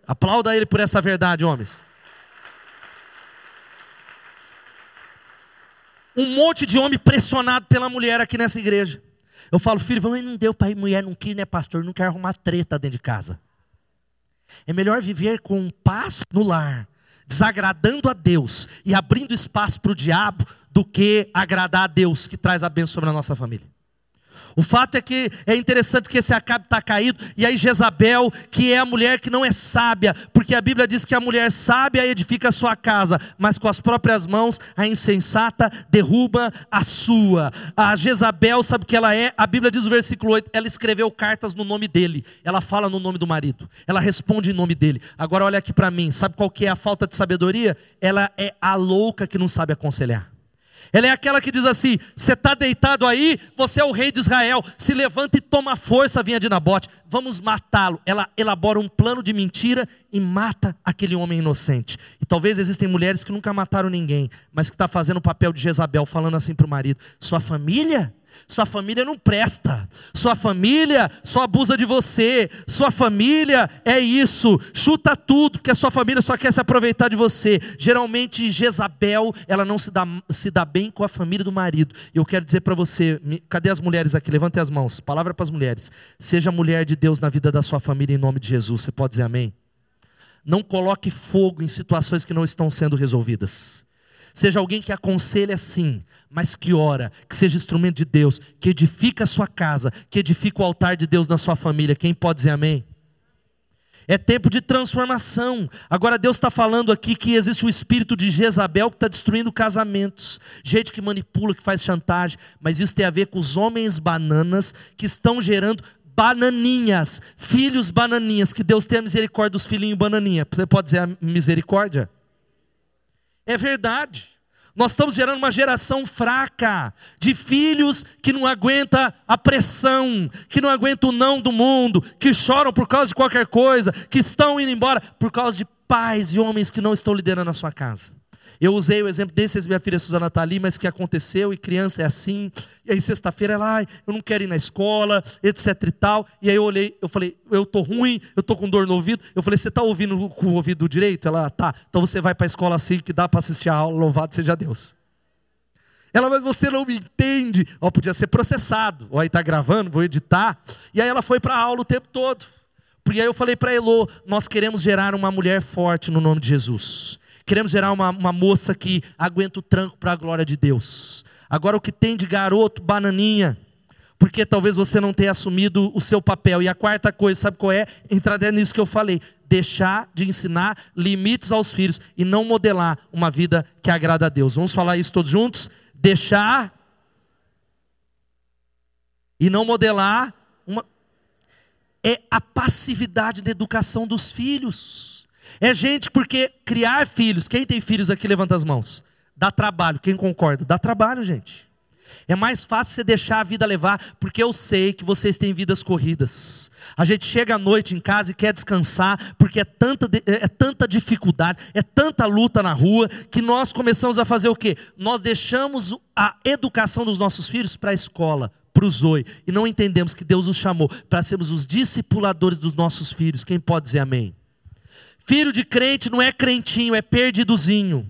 Aplauda Ele por essa verdade, homens. Um monte de homem pressionado pela mulher aqui nessa igreja. Eu falo, filho, não deu para ir, mulher não quis, né, pastor? Não quer arrumar treta dentro de casa. É melhor viver com paz no lar, desagradando a Deus e abrindo espaço para o diabo, do que agradar a Deus que traz a bênção sobre a nossa família. O fato é que é interessante que esse Acabe está caído, e aí Jezabel, que é a mulher que não é sábia, porque a Bíblia diz que a mulher sábia edifica a sua casa, mas com as próprias mãos a insensata derruba a sua. A Jezabel, sabe o que ela é? A Bíblia diz no versículo 8: ela escreveu cartas no nome dele, ela fala no nome do marido, ela responde em nome dele. Agora olha aqui para mim, sabe qual que é a falta de sabedoria? Ela é a louca que não sabe aconselhar. Ela é aquela que diz assim: você está deitado aí, você é o rei de Israel, se levanta e toma força, vinha de Nabote, vamos matá-lo. Ela elabora um plano de mentira e mata aquele homem inocente. E talvez existem mulheres que nunca mataram ninguém, mas que está fazendo o papel de Jezabel, falando assim para o marido: sua família sua família não presta. Sua família só abusa de você. Sua família é isso. Chuta tudo, porque a sua família só quer se aproveitar de você. Geralmente, Jezabel, ela não se dá, se dá bem com a família do marido. Eu quero dizer para você: cadê as mulheres aqui? Levantem as mãos. Palavra para as mulheres. Seja mulher de Deus na vida da sua família em nome de Jesus. Você pode dizer amém? Não coloque fogo em situações que não estão sendo resolvidas. Seja alguém que aconselha sim, mas que ora, que seja instrumento de Deus, que edifica a sua casa, que edifica o altar de Deus na sua família. Quem pode dizer amém? É tempo de transformação. Agora Deus está falando aqui que existe o espírito de Jezabel que está destruindo casamentos, gente que manipula, que faz chantagem, mas isso tem a ver com os homens bananas que estão gerando bananinhas, filhos bananinhas. Que Deus tenha misericórdia dos filhinhos bananinha. Você pode dizer misericórdia? É verdade. Nós estamos gerando uma geração fraca de filhos que não aguenta a pressão, que não aguenta o não do mundo, que choram por causa de qualquer coisa, que estão indo embora por causa de pais e homens que não estão liderando a sua casa. Eu usei o exemplo desses, minha filha Suzana está ali, mas que aconteceu, e criança é assim. E aí sexta-feira ela, ai, eu não quero ir na escola, etc e tal. E aí eu olhei, eu falei, eu tô ruim, eu tô com dor no ouvido. Eu falei, você está ouvindo com o ouvido direito? Ela, tá. Então você vai para a escola assim que dá para assistir a aula, louvado seja Deus. Ela, mas você não me entende. Ó, podia ser processado. Ó, aí tá gravando, vou editar. E aí ela foi para a aula o tempo todo. Porque aí eu falei para Elô, nós queremos gerar uma mulher forte no nome de Jesus Queremos gerar uma, uma moça que aguenta o tranco para a glória de Deus. Agora, o que tem de garoto, bananinha, porque talvez você não tenha assumido o seu papel. E a quarta coisa, sabe qual é? Entrar nisso que eu falei: deixar de ensinar limites aos filhos e não modelar uma vida que agrada a Deus. Vamos falar isso todos juntos? Deixar e não modelar uma é a passividade da educação dos filhos. É gente porque criar filhos, quem tem filhos aqui levanta as mãos. Dá trabalho, quem concorda? Dá trabalho, gente. É mais fácil você deixar a vida levar, porque eu sei que vocês têm vidas corridas. A gente chega à noite em casa e quer descansar, porque é tanta, é, é tanta dificuldade, é tanta luta na rua, que nós começamos a fazer o quê? Nós deixamos a educação dos nossos filhos para a escola, para o Zoe, e não entendemos que Deus nos chamou para sermos os discipuladores dos nossos filhos. Quem pode dizer amém? Filho de crente não é crentinho, é perdidozinho.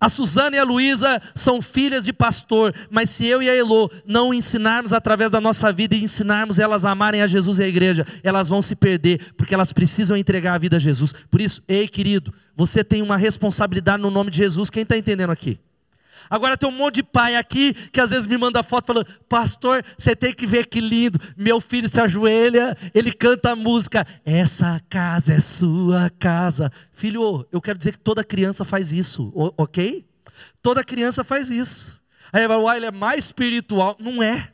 A Suzana e a Luísa são filhas de pastor, mas se eu e a Elô não ensinarmos através da nossa vida e ensinarmos elas a amarem a Jesus e a igreja, elas vão se perder, porque elas precisam entregar a vida a Jesus. Por isso, ei querido, você tem uma responsabilidade no nome de Jesus. Quem está entendendo aqui? Agora tem um monte de pai aqui que às vezes me manda foto falando: Pastor, você tem que ver que lindo. Meu filho se ajoelha, ele canta a música. Essa casa é sua casa. Filho, eu quero dizer que toda criança faz isso, ok? Toda criança faz isso. Aí vai, ah, ele é mais espiritual. Não é.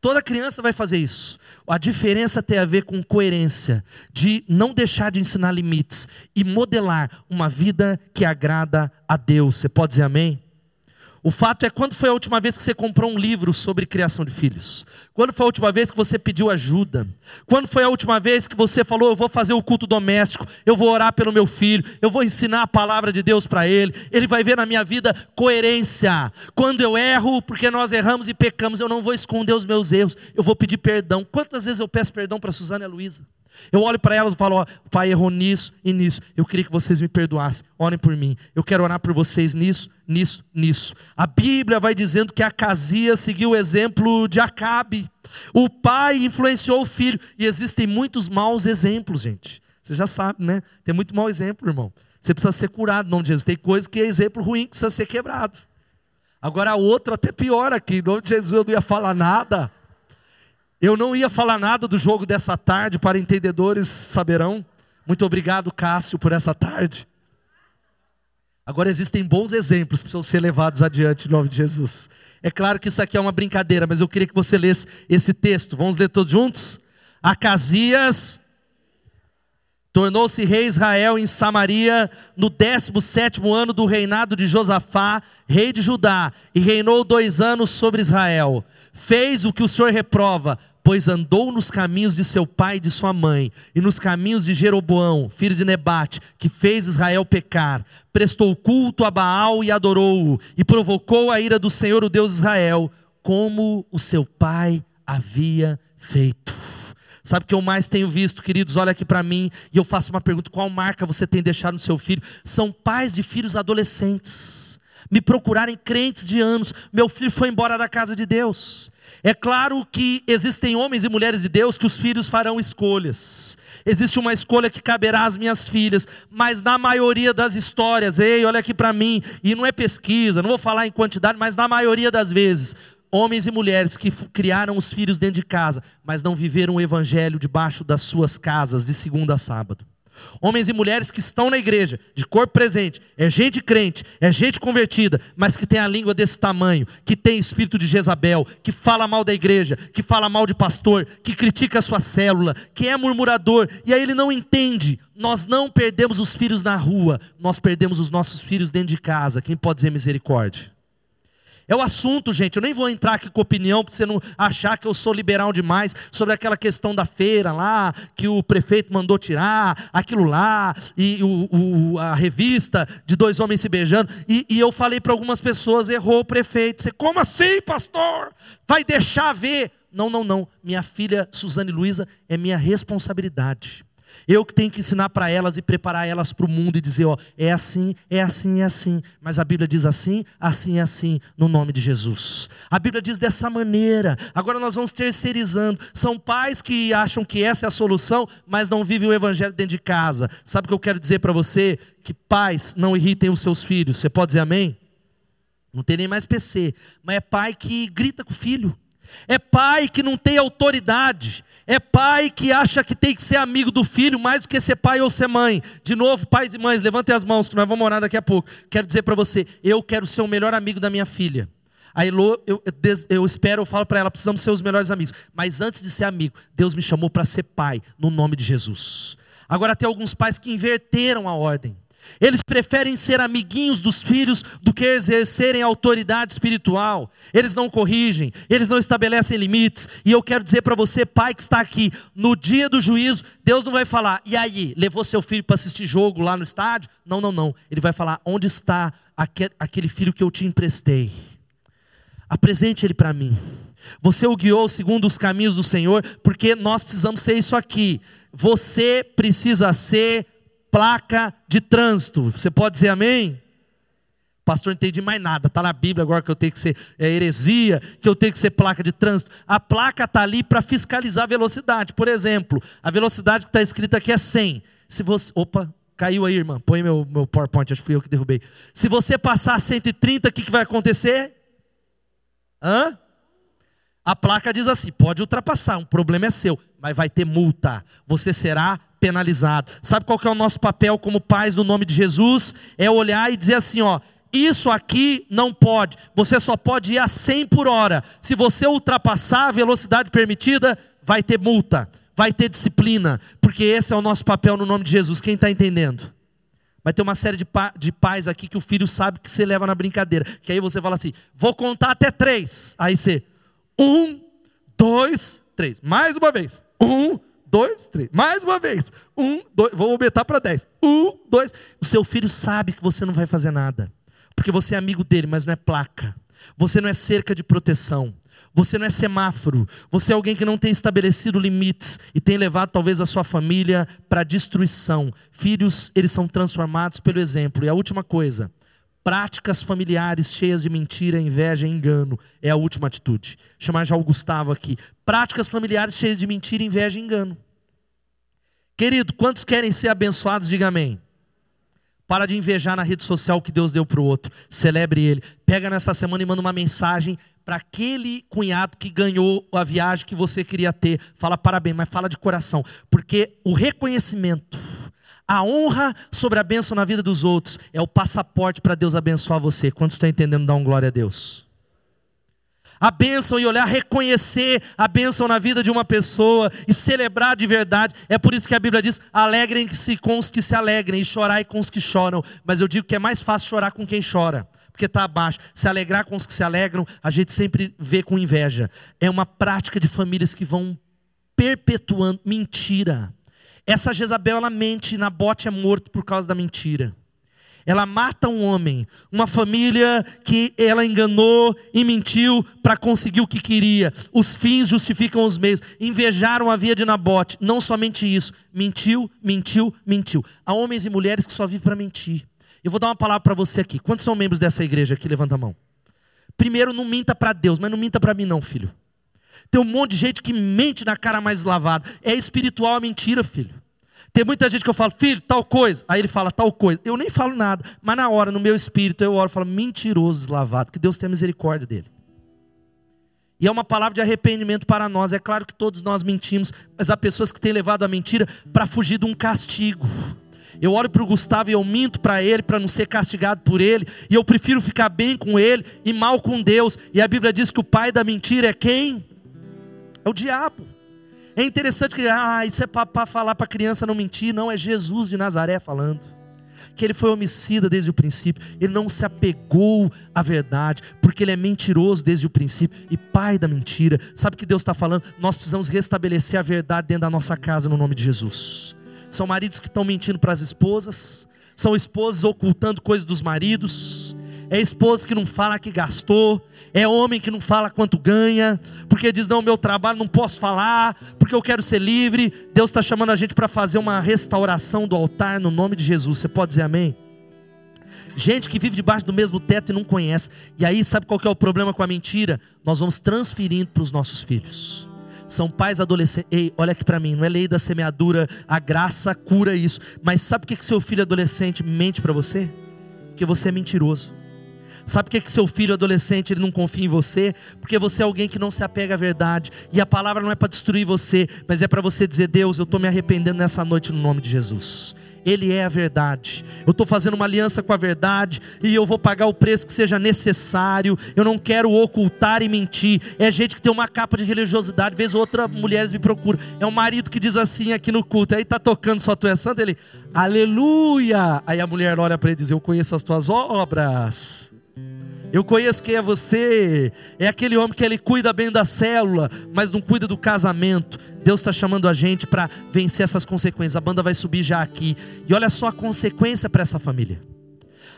Toda criança vai fazer isso. A diferença tem a ver com coerência, de não deixar de ensinar limites e modelar uma vida que agrada a Deus. Você pode dizer amém? O fato é quando foi a última vez que você comprou um livro sobre criação de filhos? Quando foi a última vez que você pediu ajuda? Quando foi a última vez que você falou, eu vou fazer o culto doméstico, eu vou orar pelo meu filho, eu vou ensinar a palavra de Deus para ele, ele vai ver na minha vida coerência. Quando eu erro, porque nós erramos e pecamos, eu não vou esconder os meus erros, eu vou pedir perdão. Quantas vezes eu peço perdão para Suzana e Luísa? Eu olho para elas e falo: ó, Pai errou nisso e nisso. Eu queria que vocês me perdoassem. Orem por mim. Eu quero orar por vocês nisso, nisso, nisso. A Bíblia vai dizendo que Acasias seguiu o exemplo de Acabe. O pai influenciou o filho. E existem muitos maus exemplos, gente. Você já sabe, né? Tem muito mau exemplo, irmão. Você precisa ser curado em nome de Jesus. Tem coisa que é exemplo ruim que precisa ser quebrado. Agora, outro até pior aqui. Em nome de Jesus eu não ia falar nada. Eu não ia falar nada do jogo dessa tarde, para entendedores saberão. Muito obrigado, Cássio, por essa tarde. Agora existem bons exemplos que precisam ser levados adiante em nome de Jesus. É claro que isso aqui é uma brincadeira, mas eu queria que você lesse esse texto. Vamos ler todos juntos? Acasias tornou-se rei Israel em Samaria no 17 ano do reinado de Josafá, rei de Judá, e reinou dois anos sobre Israel. Fez o que o Senhor reprova, pois andou nos caminhos de seu pai e de sua mãe, e nos caminhos de Jeroboão, filho de Nebate, que fez Israel pecar, prestou culto a Baal e adorou-o, e provocou a ira do Senhor, o Deus de Israel, como o seu pai havia feito. Sabe o que eu mais tenho visto, queridos? Olha aqui para mim e eu faço uma pergunta: qual marca você tem deixado no seu filho? São pais de filhos adolescentes. Me procurarem crentes de anos. Meu filho foi embora da casa de Deus. É claro que existem homens e mulheres de Deus que os filhos farão escolhas. Existe uma escolha que caberá às minhas filhas, mas na maioria das histórias, ei, olha aqui para mim, e não é pesquisa, não vou falar em quantidade, mas na maioria das vezes, homens e mulheres que criaram os filhos dentro de casa, mas não viveram o evangelho debaixo das suas casas de segunda a sábado. Homens e mulheres que estão na igreja, de corpo presente, é gente crente, é gente convertida, mas que tem a língua desse tamanho, que tem espírito de Jezabel, que fala mal da igreja, que fala mal de pastor, que critica a sua célula, que é murmurador, e aí ele não entende. Nós não perdemos os filhos na rua, nós perdemos os nossos filhos dentro de casa. Quem pode dizer misericórdia? É o assunto, gente. Eu nem vou entrar aqui com opinião para você não achar que eu sou liberal demais sobre aquela questão da feira lá, que o prefeito mandou tirar, aquilo lá, e o, o, a revista de dois homens se beijando. E, e eu falei para algumas pessoas: errou o prefeito. Você, como assim, pastor? Vai deixar ver? Não, não, não. Minha filha Suzane Luiza é minha responsabilidade. Eu que tenho que ensinar para elas e preparar elas para o mundo e dizer, ó, é assim, é assim, é assim. Mas a Bíblia diz assim, assim, é assim, no nome de Jesus. A Bíblia diz dessa maneira. Agora nós vamos terceirizando. São pais que acham que essa é a solução, mas não vivem o evangelho dentro de casa. Sabe o que eu quero dizer para você? Que pais não irritem os seus filhos. Você pode dizer amém? Não tem nem mais PC, mas é pai que grita com o filho. É pai que não tem autoridade. É pai que acha que tem que ser amigo do filho mais do que ser pai ou ser mãe. De novo, pais e mães, levantem as mãos, que nós vamos orar daqui a pouco. Quero dizer para você, eu quero ser o melhor amigo da minha filha. A Elô, eu, eu espero, eu falo para ela, precisamos ser os melhores amigos. Mas antes de ser amigo, Deus me chamou para ser pai, no nome de Jesus. Agora tem alguns pais que inverteram a ordem. Eles preferem ser amiguinhos dos filhos do que exercerem autoridade espiritual. Eles não corrigem, eles não estabelecem limites. E eu quero dizer para você, pai que está aqui, no dia do juízo, Deus não vai falar, e aí, levou seu filho para assistir jogo lá no estádio? Não, não, não. Ele vai falar, onde está aquele filho que eu te emprestei? Apresente ele para mim. Você o guiou segundo os caminhos do Senhor, porque nós precisamos ser isso aqui. Você precisa ser placa de trânsito. Você pode dizer amém? Pastor, não entendi mais nada. Está na Bíblia agora que eu tenho que ser é, heresia, que eu tenho que ser placa de trânsito. A placa está ali para fiscalizar a velocidade. Por exemplo, a velocidade que está escrita aqui é 100. Se você. Opa, caiu aí, irmã. Põe meu, meu PowerPoint, acho que fui eu que derrubei. Se você passar 130, o que, que vai acontecer? Hã? A placa diz assim: pode ultrapassar, um problema é seu, mas vai ter multa. Você será penalizado. Sabe qual que é o nosso papel como pais no nome de Jesus? É olhar e dizer assim, ó, isso aqui não pode. Você só pode ir a 100 por hora. Se você ultrapassar a velocidade permitida, vai ter multa, vai ter disciplina, porque esse é o nosso papel no nome de Jesus. Quem está entendendo? Vai ter uma série de, pa de pais aqui que o filho sabe que você leva na brincadeira. Que aí você fala assim: vou contar até três. Aí você, um, dois, três. Mais uma vez. Um, dois, três. Mais uma vez. Um, dois. Vou aumentar para dez. Um, dois. O seu filho sabe que você não vai fazer nada. Porque você é amigo dele, mas não é placa. Você não é cerca de proteção. Você não é semáforo. Você é alguém que não tem estabelecido limites e tem levado talvez a sua família para destruição. Filhos, eles são transformados pelo exemplo. E a última coisa, práticas familiares cheias de mentira, inveja e engano é a última atitude. Vou chamar já o Gustavo aqui. Práticas familiares cheias de mentira, inveja e engano. Querido, quantos querem ser abençoados? Diga amém. Para de invejar na rede social que Deus deu para o outro. Celebre ele. Pega nessa semana e manda uma mensagem para aquele cunhado que ganhou a viagem que você queria ter. Fala parabéns, mas fala de coração. Porque o reconhecimento a honra sobre a bênção na vida dos outros é o passaporte para Deus abençoar você. Quantos estão entendendo? Dá um glória a Deus. A bênção e olhar, reconhecer a bênção na vida de uma pessoa e celebrar de verdade. É por isso que a Bíblia diz: alegrem-se com os que se alegrem e chorai com os que choram. Mas eu digo que é mais fácil chorar com quem chora porque está abaixo. Se alegrar com os que se alegram, a gente sempre vê com inveja. É uma prática de famílias que vão perpetuando mentira. Essa Jezabel, ela mente, Nabote é morto por causa da mentira. Ela mata um homem, uma família que ela enganou e mentiu para conseguir o que queria. Os fins justificam os meios. Invejaram a via de Nabote. Não somente isso, mentiu, mentiu, mentiu. Há homens e mulheres que só vivem para mentir. Eu vou dar uma palavra para você aqui. Quantos são membros dessa igreja aqui? Levanta a mão. Primeiro, não minta para Deus, mas não minta para mim, não, filho. Tem um monte de gente que mente na cara mais lavada. É espiritual a mentira, filho. Tem muita gente que eu falo, filho, tal coisa. Aí ele fala tal coisa. Eu nem falo nada. Mas na hora, no meu espírito, eu oro e falo, mentiroso, deslavado. Que Deus tenha misericórdia dele. E é uma palavra de arrependimento para nós. É claro que todos nós mentimos, mas há pessoas que têm levado a mentira para fugir de um castigo. Eu olho para o Gustavo e eu minto para ele para não ser castigado por ele. E eu prefiro ficar bem com ele e mal com Deus. E a Bíblia diz que o pai da mentira é quem? É o diabo. É interessante que ah, isso é para falar para a criança não mentir, não, é Jesus de Nazaré falando. Que ele foi homicida desde o princípio, ele não se apegou à verdade, porque ele é mentiroso desde o princípio e pai da mentira. Sabe o que Deus está falando? Nós precisamos restabelecer a verdade dentro da nossa casa no nome de Jesus. São maridos que estão mentindo para as esposas, são esposas ocultando coisas dos maridos, é esposa que não fala que gastou, é homem que não fala quanto ganha, porque diz: não, meu trabalho não posso falar, porque eu quero ser livre. Deus está chamando a gente para fazer uma restauração do altar no nome de Jesus. Você pode dizer amém? Gente que vive debaixo do mesmo teto e não conhece. E aí, sabe qual que é o problema com a mentira? Nós vamos transferindo para os nossos filhos. São pais adolescentes. Ei, olha aqui para mim, não é lei da semeadura, a graça cura isso. Mas sabe por que seu filho adolescente mente para você? Porque você é mentiroso. Sabe por que, que seu filho adolescente ele não confia em você? Porque você é alguém que não se apega à verdade. E a palavra não é para destruir você, mas é para você dizer: Deus, eu estou me arrependendo nessa noite no nome de Jesus. Ele é a verdade. Eu estou fazendo uma aliança com a verdade e eu vou pagar o preço que seja necessário. Eu não quero ocultar e mentir. É gente que tem uma capa de religiosidade, vez ou outra mulheres me procuram. É um marido que diz assim aqui no culto, aí está tocando só tu é santo, ele, aleluia. Aí a mulher olha para ele e diz: Eu conheço as tuas obras. Eu conheço quem é você. É aquele homem que ele cuida bem da célula, mas não cuida do casamento. Deus está chamando a gente para vencer essas consequências. A banda vai subir já aqui. E olha só a consequência para essa família.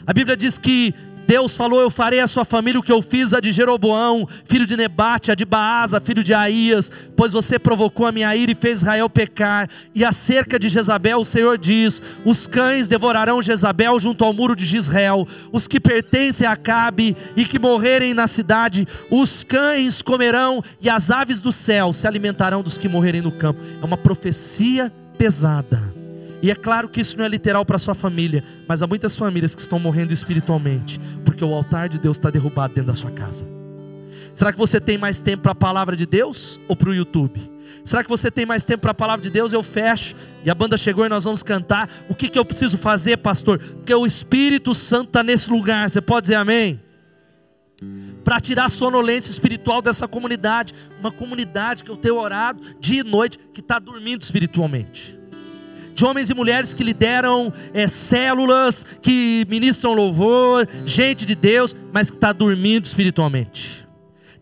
A Bíblia diz que Deus falou: Eu farei a sua família o que eu fiz a de Jeroboão, filho de Nebate, a de Baasa, filho de Aías, pois você provocou a minha ira e fez Israel pecar. E acerca de Jezabel, o Senhor diz: Os cães devorarão Jezabel junto ao muro de Israel, os que pertencem a Acabe e que morrerem na cidade, os cães comerão e as aves do céu se alimentarão dos que morrerem no campo. É uma profecia pesada. E é claro que isso não é literal para sua família, mas há muitas famílias que estão morrendo espiritualmente, porque o altar de Deus está derrubado dentro da sua casa. Será que você tem mais tempo para a palavra de Deus ou para o YouTube? Será que você tem mais tempo para a palavra de Deus? Eu fecho. E a banda chegou e nós vamos cantar. O que, que eu preciso fazer, pastor? Porque o Espírito Santo está nesse lugar. Você pode dizer amém? Para tirar a sonolência espiritual dessa comunidade. Uma comunidade que eu tenho orado dia e noite, que está dormindo espiritualmente de homens e mulheres que lideram é, células, que ministram louvor, gente de Deus, mas que está dormindo espiritualmente.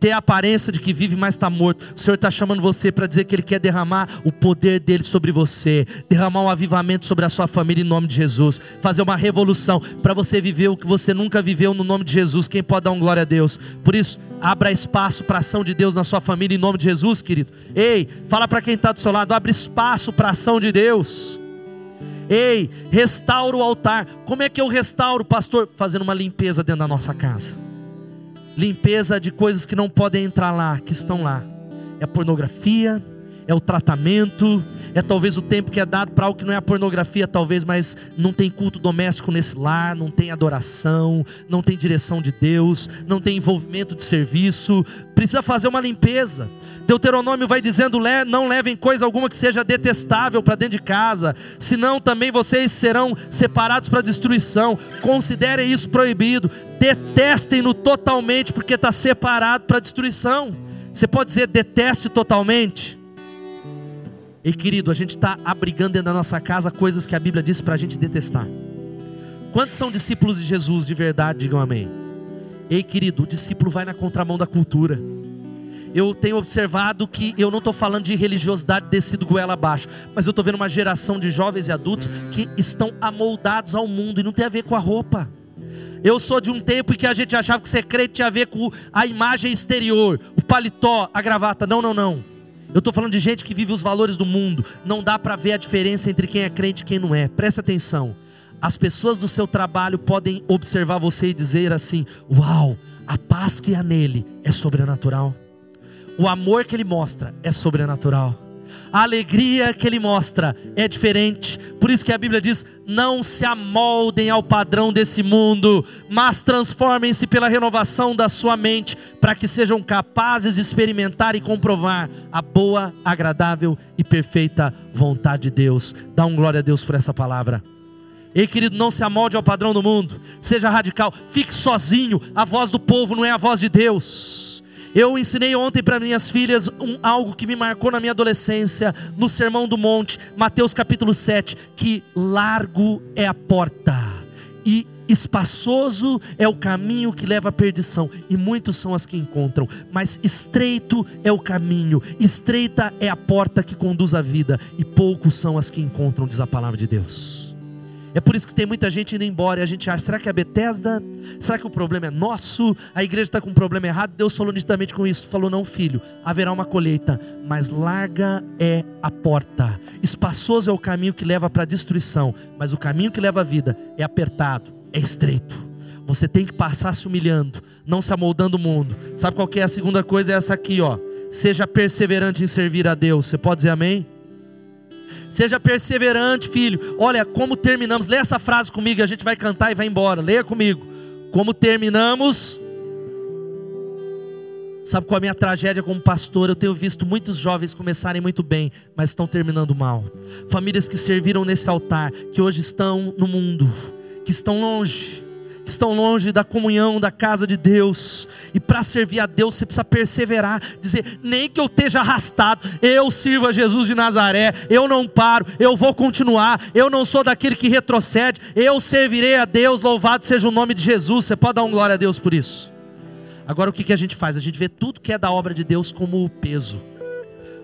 Tem a aparência de que vive, mas está morto. O Senhor está chamando você para dizer que Ele quer derramar o poder dele sobre você, derramar um avivamento sobre a sua família em nome de Jesus, fazer uma revolução para você viver o que você nunca viveu no nome de Jesus. Quem pode dar um glória a Deus? Por isso, abra espaço para a ação de Deus na sua família em nome de Jesus, querido. Ei, fala para quem está do seu lado, abre espaço para a ação de Deus. Ei, restaura o altar. Como é que eu restauro, pastor? Fazendo uma limpeza dentro da nossa casa. Limpeza de coisas que não podem entrar lá, que estão lá. É pornografia, é o tratamento, é talvez o tempo que é dado para algo que não é a pornografia, talvez, mas não tem culto doméstico nesse lar, não tem adoração, não tem direção de Deus, não tem envolvimento de serviço, precisa fazer uma limpeza. Deuteronômio vai dizendo: não levem coisa alguma que seja detestável para dentro de casa, senão também vocês serão separados para destruição. Considerem isso proibido, detestem-no totalmente, porque está separado para destruição. Você pode dizer deteste totalmente? E querido, a gente está abrigando dentro da nossa casa coisas que a Bíblia diz para a gente detestar. Quantos são discípulos de Jesus de verdade? Digam amém. Ei, querido, o discípulo vai na contramão da cultura. Eu tenho observado que eu não estou falando de religiosidade descido goela abaixo, mas eu estou vendo uma geração de jovens e adultos que estão amoldados ao mundo e não tem a ver com a roupa. Eu sou de um tempo em que a gente achava que ser crente tinha a ver com a imagem exterior, o paletó, a gravata. Não, não, não. Eu estou falando de gente que vive os valores do mundo. Não dá para ver a diferença entre quem é crente e quem não é. Presta atenção. As pessoas do seu trabalho podem observar você e dizer assim: Uau, a paz que há nele é sobrenatural. O amor que ele mostra é sobrenatural. A alegria que ele mostra é diferente. Por isso que a Bíblia diz: não se amoldem ao padrão desse mundo, mas transformem-se pela renovação da sua mente, para que sejam capazes de experimentar e comprovar a boa, agradável e perfeita vontade de Deus. Dá um glória a Deus por essa palavra. Ei, querido, não se amolde ao padrão do mundo, seja radical, fique sozinho. A voz do povo não é a voz de Deus. Eu ensinei ontem para minhas filhas um, algo que me marcou na minha adolescência, no Sermão do Monte, Mateus capítulo 7, que largo é a porta e espaçoso é o caminho que leva à perdição, e muitos são as que encontram, mas estreito é o caminho, estreita é a porta que conduz à vida, e poucos são as que encontram, diz a palavra de Deus. É por isso que tem muita gente indo embora e a gente acha: será que é Bethesda? Será que o problema é nosso? A igreja está com um problema errado? Deus falou nitidamente com isso. Falou: não, filho, haverá uma colheita, mas larga é a porta. Espaçoso é o caminho que leva para a destruição, mas o caminho que leva à vida é apertado, é estreito. Você tem que passar se humilhando, não se amoldando o mundo. Sabe qual que é a segunda coisa? É essa aqui, ó. Seja perseverante em servir a Deus. Você pode dizer amém? Seja perseverante, filho. Olha como terminamos. Lê essa frase comigo, a gente vai cantar e vai embora. Leia comigo. Como terminamos. Sabe qual é a minha tragédia como pastor? Eu tenho visto muitos jovens começarem muito bem, mas estão terminando mal. Famílias que serviram nesse altar, que hoje estão no mundo, que estão longe estão longe da comunhão da casa de Deus. E para servir a Deus você precisa perseverar, dizer: nem que eu esteja arrastado, eu sirvo a Jesus de Nazaré, eu não paro, eu vou continuar. Eu não sou daquele que retrocede, eu servirei a Deus. Louvado seja o nome de Jesus. Você pode dar um glória a Deus por isso. Agora o que, que a gente faz? A gente vê tudo que é da obra de Deus como peso.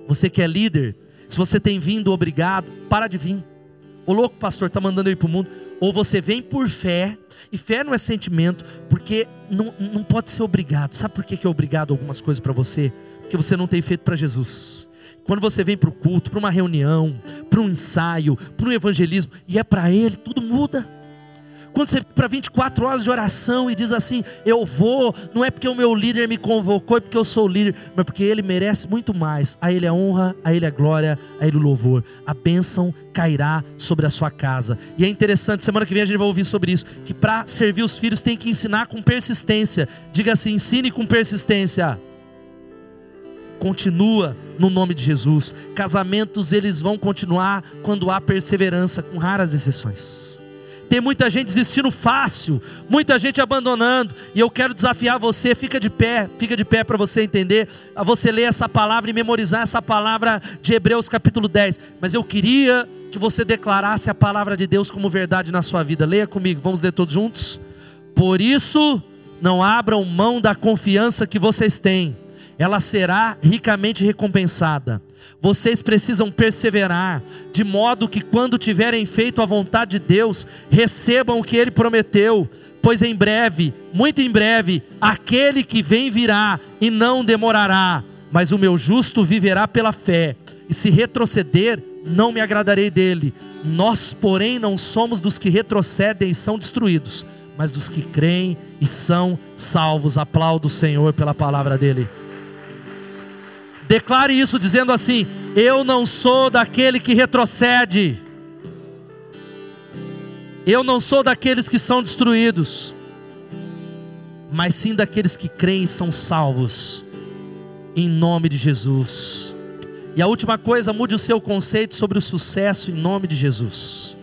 Você que é líder, se você tem vindo obrigado, para de vir. O louco pastor está mandando eu ir para o mundo. Ou você vem por fé e fé não é sentimento, porque não, não pode ser obrigado. Sabe por que, é obrigado algumas coisas para você? Porque você não tem feito para Jesus. Quando você vem para o culto, para uma reunião, para um ensaio, para um evangelismo, e é para Ele, tudo muda. Quando você para 24 horas de oração e diz assim: Eu vou, não é porque o meu líder me convocou, é porque eu sou líder, mas porque ele merece muito mais. A ele a honra, a ele a glória, a ele o louvor. A bênção cairá sobre a sua casa. E é interessante, semana que vem a gente vai ouvir sobre isso: que para servir os filhos tem que ensinar com persistência. Diga assim: ensine com persistência continua no nome de Jesus. Casamentos eles vão continuar quando há perseverança, com raras exceções. Tem muita gente desistindo fácil, muita gente abandonando. E eu quero desafiar você, fica de pé, fica de pé para você entender, a você ler essa palavra e memorizar essa palavra de Hebreus capítulo 10. Mas eu queria que você declarasse a palavra de Deus como verdade na sua vida. Leia comigo, vamos ler todos juntos? Por isso, não abram mão da confiança que vocês têm, ela será ricamente recompensada. Vocês precisam perseverar, de modo que quando tiverem feito a vontade de Deus, recebam o que Ele prometeu, pois em breve, muito em breve, aquele que vem virá e não demorará, mas o meu justo viverá pela fé, e se retroceder, não me agradarei dele. Nós, porém, não somos dos que retrocedem e são destruídos, mas dos que creem e são salvos. Aplaudo o Senhor pela palavra dele. Declare isso dizendo assim: Eu não sou daquele que retrocede. Eu não sou daqueles que são destruídos, mas sim daqueles que creem e são salvos, em nome de Jesus. E a última coisa, mude o seu conceito sobre o sucesso em nome de Jesus.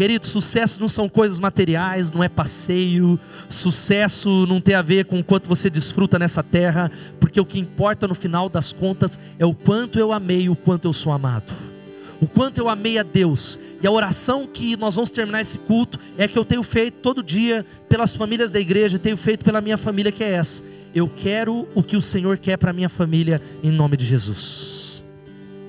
Querido, sucesso não são coisas materiais, não é passeio. Sucesso não tem a ver com o quanto você desfruta nessa terra, porque o que importa no final das contas é o quanto eu amei, o quanto eu sou amado. O quanto eu amei a Deus. E a oração que nós vamos terminar esse culto é que eu tenho feito todo dia pelas famílias da igreja, tenho feito pela minha família que é essa. Eu quero o que o Senhor quer para minha família em nome de Jesus.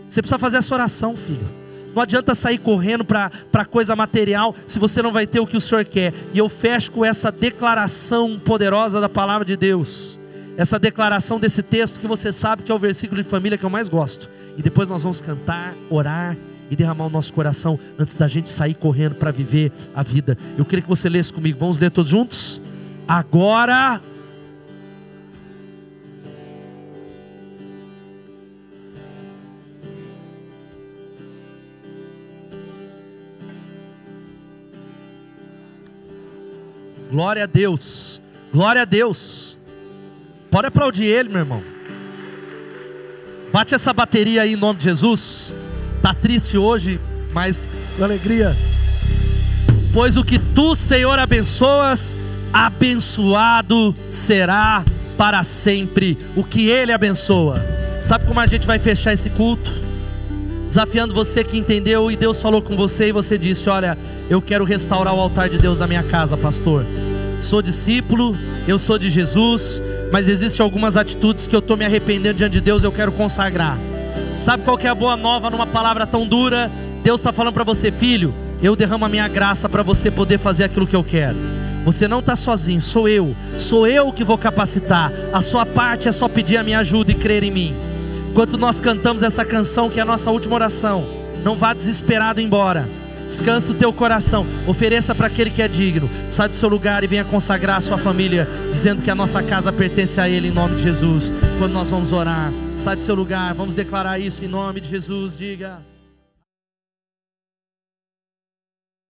Você precisa fazer essa oração, filho. Não adianta sair correndo para coisa material se você não vai ter o que o Senhor quer. E eu fecho com essa declaração poderosa da palavra de Deus. Essa declaração desse texto que você sabe que é o versículo de família que eu mais gosto. E depois nós vamos cantar, orar e derramar o nosso coração antes da gente sair correndo para viver a vida. Eu queria que você lesse comigo. Vamos ler todos juntos? Agora Glória a Deus. Glória a Deus. Pode aplaudir ele, meu irmão. Bate essa bateria aí em nome de Jesus. Tá triste hoje, mas com alegria. Pois o que tu, Senhor, abençoas, abençoado será para sempre. O que ele abençoa. Sabe como a gente vai fechar esse culto? Desafiando você que entendeu e Deus falou com você e você disse: Olha, eu quero restaurar o altar de Deus na minha casa, pastor sou discípulo, eu sou de Jesus, mas existem algumas atitudes que eu estou me arrependendo diante de Deus, eu quero consagrar. Sabe qual que é a boa nova numa palavra tão dura? Deus está falando para você, filho, Eu derramo a minha graça para você poder fazer aquilo que eu quero. Você não está sozinho, sou eu. Sou eu que vou capacitar. A sua parte é só pedir a minha ajuda e crer em mim. Enquanto nós cantamos essa canção, que é a nossa última oração, não vá desesperado embora. Descanse o teu coração, ofereça para aquele que é digno. Sai do seu lugar e venha consagrar a sua família, dizendo que a nossa casa pertence a Ele em nome de Jesus. Quando nós vamos orar, sai do seu lugar, vamos declarar isso em nome de Jesus. Diga.